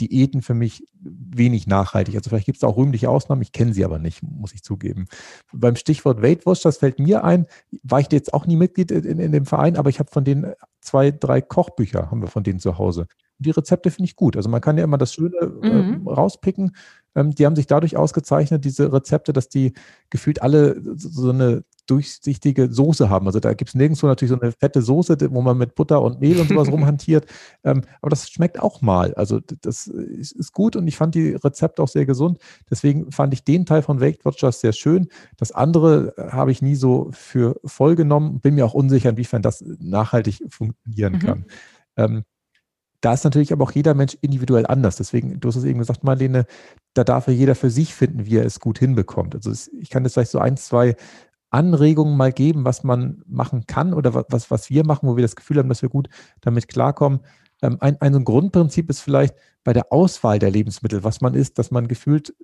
Speaker 2: Diäten für mich wenig nachhaltig. Also vielleicht gibt es da auch rühmliche Ausnahmen, ich kenne sie aber nicht, muss ich zugeben. Beim Stichwort Weight Watch, das fällt mir ein, war ich jetzt auch nie Mitglied in, in dem Verein, aber ich habe von denen zwei, drei Kochbücher, haben wir von denen zu Hause. Die Rezepte finde ich gut. Also man kann ja immer das Schöne mhm. äh, rauspicken. Ähm, die haben sich dadurch ausgezeichnet, diese Rezepte, dass die gefühlt alle so eine durchsichtige Soße haben. Also da gibt es nirgendwo natürlich so eine fette Soße, wo man mit Butter und Mehl und sowas (laughs) rumhantiert. Ähm, aber das schmeckt auch mal. Also das ist gut und ich fand die Rezepte auch sehr gesund. Deswegen fand ich den Teil von Weight Watchers sehr schön. Das andere äh, habe ich nie so für voll genommen. Bin mir auch unsicher, inwiefern das nachhaltig funktionieren mhm. kann. Ähm, da ist natürlich aber auch jeder Mensch individuell anders. Deswegen, du hast es eben gesagt, Marlene, da darf ja jeder für sich finden, wie er es gut hinbekommt. Also ich kann jetzt vielleicht so ein, zwei Anregungen mal geben, was man machen kann oder was, was wir machen, wo wir das Gefühl haben, dass wir gut damit klarkommen. Ähm, ein, ein Grundprinzip ist vielleicht bei der Auswahl der Lebensmittel, was man isst, dass man gefühlt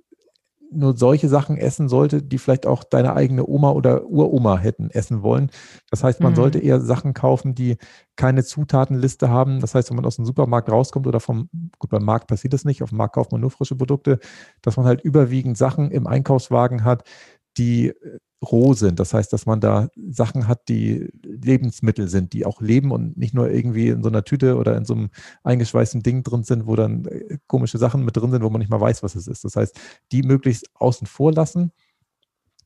Speaker 2: nur solche Sachen essen sollte, die vielleicht auch deine eigene Oma oder Uroma hätten essen wollen. Das heißt, man mhm. sollte eher Sachen kaufen, die keine Zutatenliste haben. Das heißt, wenn man aus dem Supermarkt rauskommt oder vom, gut, beim Markt passiert das nicht, auf dem Markt kauft man nur frische Produkte, dass man halt überwiegend Sachen im Einkaufswagen hat, die äh, roh sind. Das heißt, dass man da Sachen hat, die Lebensmittel sind, die auch leben und nicht nur irgendwie in so einer Tüte oder in so einem eingeschweißten Ding drin sind, wo dann äh, komische Sachen mit drin sind, wo man nicht mal weiß, was es ist. Das heißt, die möglichst außen vor lassen.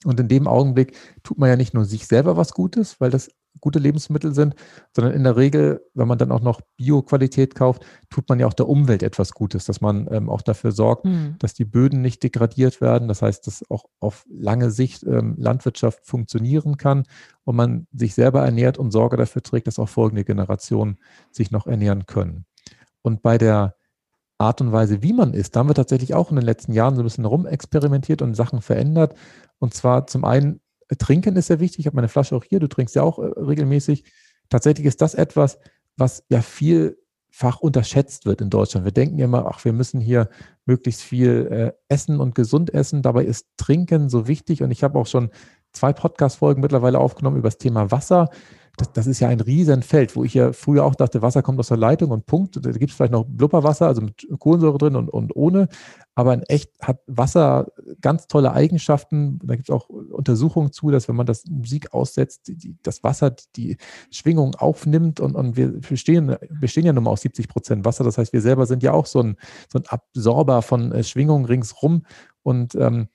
Speaker 2: Und in dem Augenblick tut man ja nicht nur sich selber was Gutes, weil das gute Lebensmittel sind, sondern in der Regel, wenn man dann auch noch Bio-Qualität kauft, tut man ja auch der Umwelt etwas Gutes, dass man ähm, auch dafür sorgt, mhm. dass die Böden nicht degradiert werden. Das heißt, dass auch auf lange Sicht ähm, Landwirtschaft funktionieren kann und man sich selber ernährt und Sorge dafür trägt, dass auch folgende Generationen sich noch ernähren können. Und bei der Art und Weise, wie man isst, da haben wir tatsächlich auch in den letzten Jahren so ein bisschen rumexperimentiert und Sachen verändert. Und zwar zum einen Trinken ist sehr wichtig. Ich habe meine Flasche auch hier. Du trinkst ja auch äh, regelmäßig. Tatsächlich ist das etwas, was ja vielfach unterschätzt wird in Deutschland. Wir denken ja immer, ach, wir müssen hier möglichst viel äh, essen und gesund essen. Dabei ist Trinken so wichtig. Und ich habe auch schon zwei Podcast-Folgen mittlerweile aufgenommen über das Thema Wasser das, das ist ja ein Riesenfeld, wo ich ja früher auch dachte, Wasser kommt aus der Leitung und Punkt. Da gibt es vielleicht noch Blubberwasser, also mit Kohlensäure drin und, und ohne. Aber in echt hat Wasser ganz tolle Eigenschaften. Da gibt es auch Untersuchungen zu, dass wenn man das Musik aussetzt, die, das Wasser die Schwingung aufnimmt und, und wir bestehen, bestehen ja nun mal aus 70 Prozent Wasser. Das heißt, wir selber sind ja auch so ein, so ein Absorber von äh, Schwingungen ringsrum. Und ähm,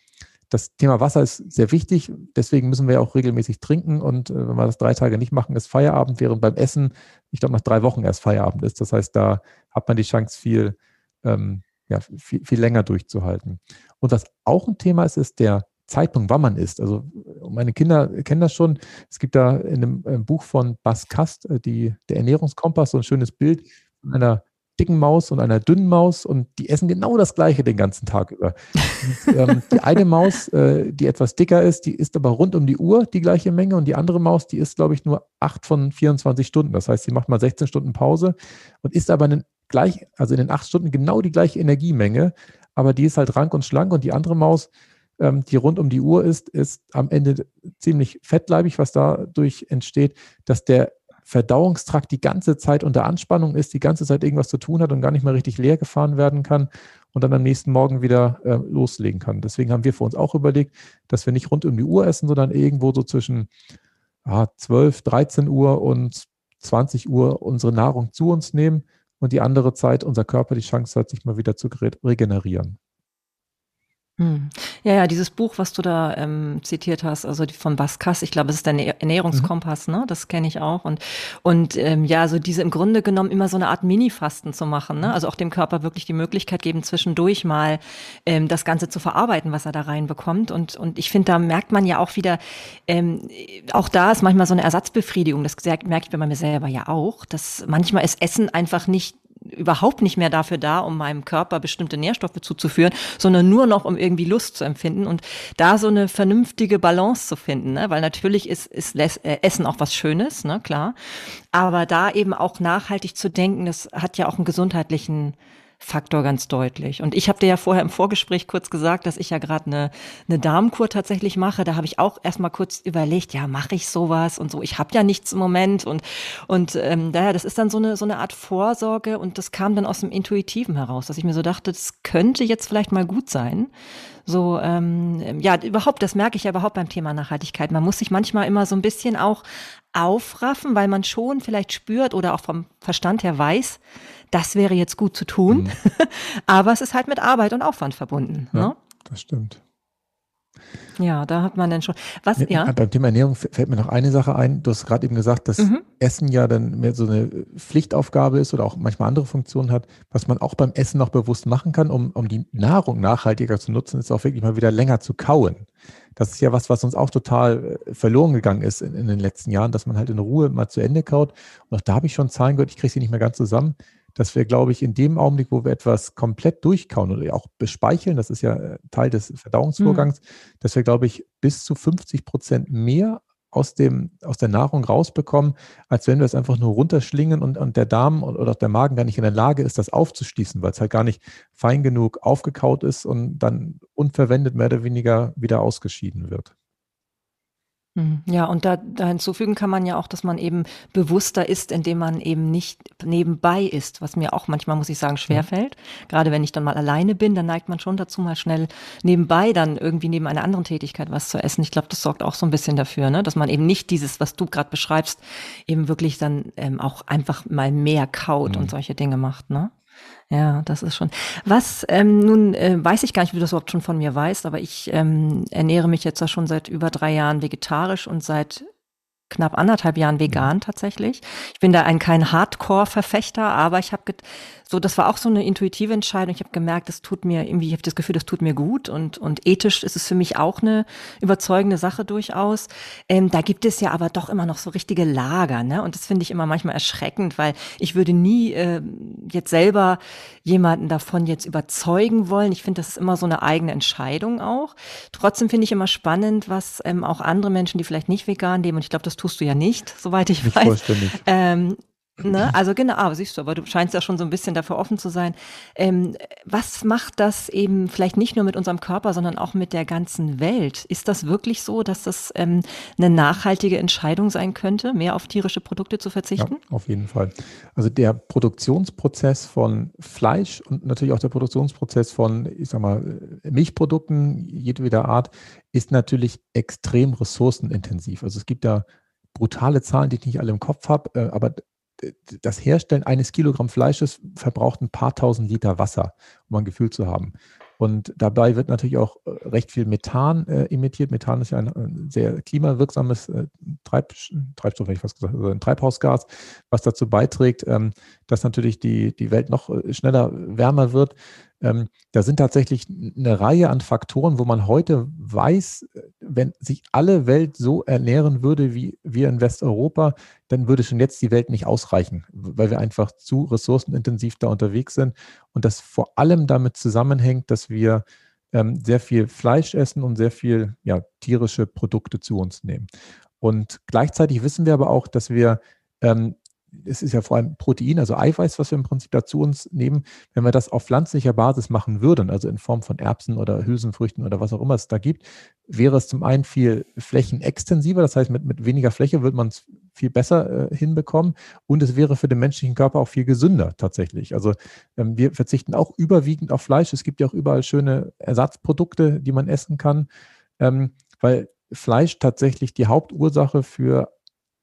Speaker 2: das Thema Wasser ist sehr wichtig, deswegen müssen wir auch regelmäßig trinken und äh, wenn wir das drei Tage nicht machen, ist Feierabend, während beim Essen, ich glaube, nach drei Wochen erst Feierabend ist. Das heißt, da hat man die Chance, viel, ähm, ja, viel, viel länger durchzuhalten. Und was auch ein Thema ist, ist der Zeitpunkt, wann man isst. Also meine Kinder kennen das schon. Es gibt da in einem, einem Buch von Bas Kast, äh, die, der Ernährungskompass, so ein schönes Bild von einer dicken Maus und einer dünnen Maus und die essen genau das Gleiche den ganzen Tag über. Und, ähm, (laughs) die eine Maus, äh, die etwas dicker ist, die isst aber rund um die Uhr die gleiche Menge und die andere Maus, die isst, glaube ich, nur acht von 24 Stunden. Das heißt, sie macht mal 16 Stunden Pause und isst aber in gleich, also in den acht Stunden genau die gleiche Energiemenge, aber die ist halt rank und schlank und die andere Maus, ähm, die rund um die Uhr ist, ist am Ende ziemlich fettleibig, was dadurch entsteht, dass der Verdauungstrakt die ganze Zeit unter Anspannung ist, die ganze Zeit irgendwas zu tun hat und gar nicht mehr richtig leer gefahren werden kann und dann am nächsten Morgen wieder äh, loslegen kann. Deswegen haben wir für uns auch überlegt, dass wir nicht rund um die Uhr essen, sondern irgendwo so zwischen ah, 12, 13 Uhr und 20 Uhr unsere Nahrung zu uns nehmen und die andere Zeit unser Körper die Chance hat, sich mal wieder zu regenerieren.
Speaker 1: Hm. Ja, ja, dieses Buch, was du da ähm, zitiert hast, also die von Baskas, ich glaube, es ist der Ernährungskompass, mhm. ne? Das kenne ich auch. Und, und ähm, ja, so diese im Grunde genommen immer so eine Art Mini-Fasten zu machen, ne? Mhm. Also auch dem Körper wirklich die Möglichkeit geben, zwischendurch mal ähm, das Ganze zu verarbeiten, was er da reinbekommt. Und, und ich finde, da merkt man ja auch wieder, ähm, auch da ist manchmal so eine Ersatzbefriedigung. Das merke ich bei mir selber ja auch, dass manchmal ist Essen einfach nicht überhaupt nicht mehr dafür da, um meinem Körper bestimmte Nährstoffe zuzuführen, sondern nur noch, um irgendwie Lust zu empfinden und da so eine vernünftige Balance zu finden, ne? weil natürlich ist, ist äh, Essen auch was Schönes, ne, klar, aber da eben auch nachhaltig zu denken, das hat ja auch einen gesundheitlichen Faktor ganz deutlich. Und ich habe dir ja vorher im Vorgespräch kurz gesagt, dass ich ja gerade eine, eine Darmkur tatsächlich mache. Da habe ich auch erstmal kurz überlegt, ja, mache ich sowas und so. Ich habe ja nichts im Moment und und ähm, daher, das ist dann so eine so eine Art Vorsorge und das kam dann aus dem Intuitiven heraus, dass ich mir so dachte, das könnte jetzt vielleicht mal gut sein. So, ähm, ja, überhaupt, das merke ich ja überhaupt beim Thema Nachhaltigkeit. Man muss sich manchmal immer so ein bisschen auch aufraffen, weil man schon vielleicht spürt oder auch vom Verstand her weiß, das wäre jetzt gut zu tun. Mhm. (laughs) Aber es ist halt mit Arbeit und Aufwand verbunden. Ja, ne?
Speaker 2: Das stimmt.
Speaker 1: Ja, da hat man dann schon. Was, ja?
Speaker 2: Beim Thema Ernährung fällt mir noch eine Sache ein. Du hast gerade eben gesagt, dass mhm. Essen ja dann mehr so eine Pflichtaufgabe ist oder auch manchmal andere Funktionen hat. Was man auch beim Essen noch bewusst machen kann, um, um die Nahrung nachhaltiger zu nutzen, ist auch wirklich mal wieder länger zu kauen. Das ist ja was, was uns auch total äh, verloren gegangen ist in, in den letzten Jahren, dass man halt in Ruhe mal zu Ende kaut. Und auch da habe ich schon Zahlen gehört, ich kriege sie nicht mehr ganz zusammen, dass wir, glaube ich, in dem Augenblick, wo wir etwas komplett durchkauen oder auch bespeicheln, das ist ja äh, Teil des Verdauungsvorgangs, mhm. dass wir, glaube ich, bis zu 50 Prozent mehr aus, dem, aus der Nahrung rausbekommen, als wenn wir es einfach nur runterschlingen und, und der Darm oder auch der Magen gar nicht in der Lage ist, das aufzuschließen, weil es halt gar nicht fein genug aufgekaut ist und dann unverwendet mehr oder weniger wieder ausgeschieden wird.
Speaker 1: Mhm. Ja, und da, da hinzufügen kann man ja auch, dass man eben bewusster ist, indem man eben nicht nebenbei ist, was mir auch manchmal, muss ich sagen, schwerfällt. Mhm. Gerade wenn ich dann mal alleine bin, dann neigt man schon dazu, mal schnell nebenbei dann irgendwie neben einer anderen Tätigkeit was zu essen. Ich glaube, das sorgt auch so ein bisschen dafür, ne? dass man eben nicht dieses, was du gerade beschreibst, eben wirklich dann ähm, auch einfach mal mehr kaut mhm. und solche Dinge macht. Ne? Ja, das ist schon. Was, ähm, nun äh, weiß ich gar nicht, wie du das überhaupt schon von mir weißt, aber ich ähm, ernähre mich jetzt ja schon seit über drei Jahren vegetarisch und seit knapp anderthalb Jahren vegan tatsächlich. Ich bin da ein kein Hardcore-Verfechter, aber ich habe so, das war auch so eine intuitive Entscheidung. Ich habe gemerkt, das tut mir irgendwie, ich habe das Gefühl, das tut mir gut und und ethisch ist es für mich auch eine überzeugende Sache durchaus. Ähm, da gibt es ja aber doch immer noch so richtige Lager, ne? Und das finde ich immer manchmal erschreckend, weil ich würde nie äh, jetzt selber jemanden davon jetzt überzeugen wollen. Ich finde, das ist immer so eine eigene Entscheidung auch. Trotzdem finde ich immer spannend, was ähm, auch andere Menschen, die vielleicht nicht vegan leben, und ich glaube, das tust du ja nicht, soweit ich nicht weiß, ähm, Ne? Also genau, aber siehst du, aber du scheinst ja schon so ein bisschen dafür offen zu sein. Ähm, was macht das eben vielleicht nicht nur mit unserem Körper, sondern auch mit der ganzen Welt? Ist das wirklich so, dass das ähm, eine nachhaltige Entscheidung sein könnte, mehr auf tierische Produkte zu verzichten?
Speaker 2: Ja, auf jeden Fall. Also der Produktionsprozess von Fleisch und natürlich auch der Produktionsprozess von, ich sag mal, Milchprodukten jedweder Art ist natürlich extrem ressourcenintensiv. Also es gibt da brutale Zahlen, die ich nicht alle im Kopf habe, äh, aber das Herstellen eines Kilogramm Fleisches verbraucht ein paar tausend Liter Wasser, um ein Gefühl zu haben. Und dabei wird natürlich auch äh, recht viel Methan äh, emittiert. Methan ist ja ein, ein sehr klimawirksames äh, Treib, Treibstoff, hätte ich fast gesagt, also ein Treibhausgas, was dazu beiträgt, ähm, dass natürlich die, die Welt noch äh, schneller wärmer wird. Ähm, da sind tatsächlich eine Reihe an Faktoren, wo man heute weiß, wenn sich alle Welt so ernähren würde wie wir in Westeuropa, dann würde schon jetzt die Welt nicht ausreichen, weil wir einfach zu ressourcenintensiv da unterwegs sind und das vor allem damit zusammenhängt, dass wir ähm, sehr viel Fleisch essen und sehr viel ja, tierische Produkte zu uns nehmen. Und gleichzeitig wissen wir aber auch, dass wir ähm, es ist ja vor allem Protein, also Eiweiß, was wir im Prinzip dazu uns nehmen. Wenn wir das auf pflanzlicher Basis machen würden, also in Form von Erbsen oder Hülsenfrüchten oder was auch immer es da gibt, wäre es zum einen viel flächenextensiver, das heißt, mit, mit weniger Fläche würde man es viel besser äh, hinbekommen und es wäre für den menschlichen Körper auch viel gesünder tatsächlich. Also ähm, wir verzichten auch überwiegend auf Fleisch. Es gibt ja auch überall schöne Ersatzprodukte, die man essen kann, ähm, weil Fleisch tatsächlich die Hauptursache für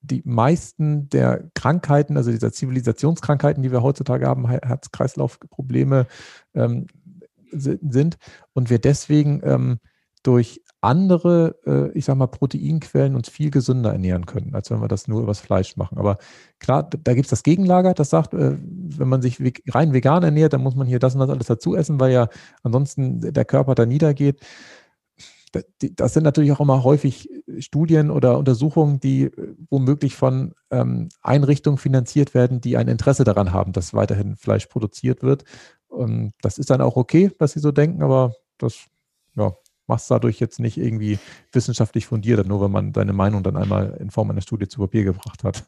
Speaker 2: die meisten der Krankheiten, also dieser Zivilisationskrankheiten, die wir heutzutage haben, Herz-Kreislauf-Probleme, ähm, sind und wir deswegen ähm, durch andere, äh, ich sag mal, Proteinquellen uns viel gesünder ernähren können, als wenn wir das nur übers Fleisch machen. Aber klar, da gibt es das Gegenlager, das sagt, äh, wenn man sich rein vegan ernährt, dann muss man hier das und das alles dazu essen, weil ja ansonsten der Körper da niedergeht. Das sind natürlich auch immer häufig Studien oder Untersuchungen, die äh, womöglich von ähm, Einrichtungen finanziert werden, die ein Interesse daran haben, dass weiterhin Fleisch produziert wird. Ähm, das ist dann auch okay, was sie so denken, aber das ja, machst dadurch jetzt nicht irgendwie wissenschaftlich fundiert, nur wenn man seine Meinung dann einmal in Form einer Studie zu Papier gebracht hat.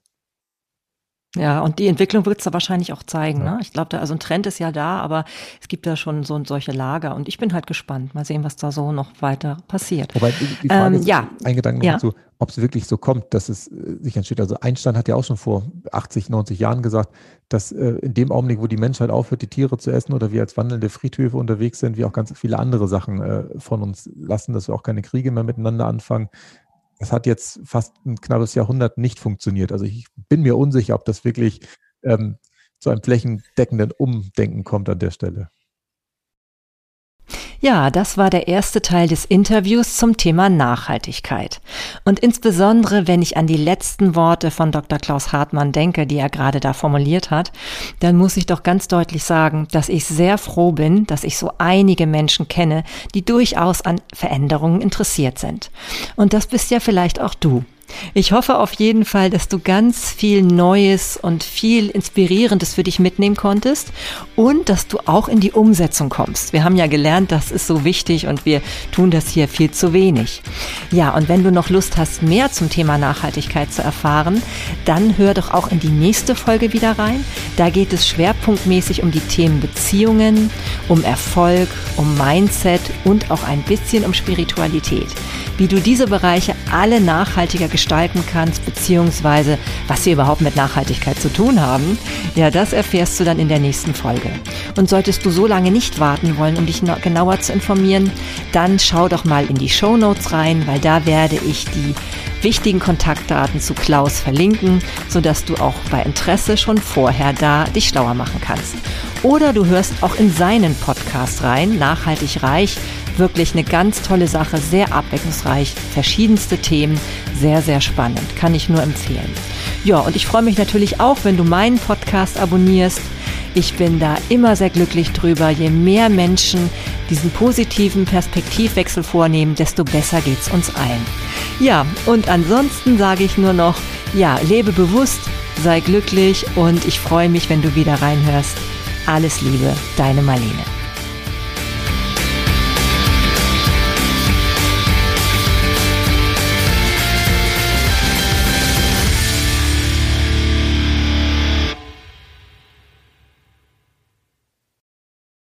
Speaker 1: Ja, und die Entwicklung wird es da wahrscheinlich auch zeigen. Ja. Ne? Ich glaube, da, also ein Trend ist ja da, aber es gibt da schon so solche Lager und ich bin halt gespannt. Mal sehen, was da so noch weiter passiert.
Speaker 2: Wobei die Frage ähm, ist, ja. ein Gedanke ja. dazu, ob es wirklich so kommt, dass es äh, sich entsteht. Also Einstein hat ja auch schon vor 80, 90 Jahren gesagt, dass äh, in dem Augenblick, wo die Menschheit aufhört, die Tiere zu essen oder wir als wandelnde Friedhöfe unterwegs sind, wir auch ganz viele andere Sachen äh, von uns lassen, dass wir auch keine Kriege mehr miteinander anfangen, das hat jetzt fast ein knappes Jahrhundert nicht funktioniert. Also ich bin mir unsicher, ob das wirklich ähm, zu einem flächendeckenden Umdenken kommt an der Stelle.
Speaker 1: Ja, das war der erste Teil des Interviews zum Thema Nachhaltigkeit. Und insbesondere, wenn ich an die letzten Worte von Dr. Klaus Hartmann denke, die er gerade da formuliert hat, dann muss ich doch ganz deutlich sagen, dass ich sehr froh bin, dass ich so einige Menschen kenne, die durchaus an Veränderungen interessiert sind. Und das bist ja vielleicht auch du. Ich hoffe auf jeden Fall, dass du ganz viel Neues und viel Inspirierendes für dich mitnehmen konntest und dass du auch in die Umsetzung kommst. Wir haben ja gelernt, das ist so wichtig und wir tun das hier viel zu wenig. Ja, und wenn du noch Lust hast, mehr zum Thema Nachhaltigkeit zu erfahren, dann hör doch auch in die nächste Folge wieder rein. Da geht es schwerpunktmäßig um die Themen Beziehungen, um Erfolg, um Mindset und auch ein bisschen um Spiritualität. Wie du diese Bereiche alle nachhaltiger gestalten kannst, beziehungsweise was sie überhaupt mit Nachhaltigkeit zu tun haben, ja, das erfährst du dann in der nächsten Folge. Und solltest du so lange nicht warten wollen, um dich genauer zu informieren, dann schau doch mal in die Show Notes rein, weil da werde ich die wichtigen Kontaktdaten zu Klaus verlinken, sodass du auch bei Interesse schon vorher da dich schlauer machen kannst. Oder du hörst auch in seinen Podcast rein, Nachhaltig Reich, wirklich eine ganz tolle Sache, sehr abwechslungsreich, verschiedenste Themen, sehr, sehr spannend. Kann ich nur empfehlen. Ja, und ich freue mich natürlich auch, wenn du meinen Podcast abonnierst. Ich bin da immer sehr glücklich drüber. Je mehr Menschen diesen positiven Perspektivwechsel vornehmen, desto besser geht's uns allen. Ja, und ansonsten sage ich nur noch, ja, lebe bewusst, sei glücklich und ich freue mich, wenn du wieder reinhörst. Alles Liebe, deine Marlene.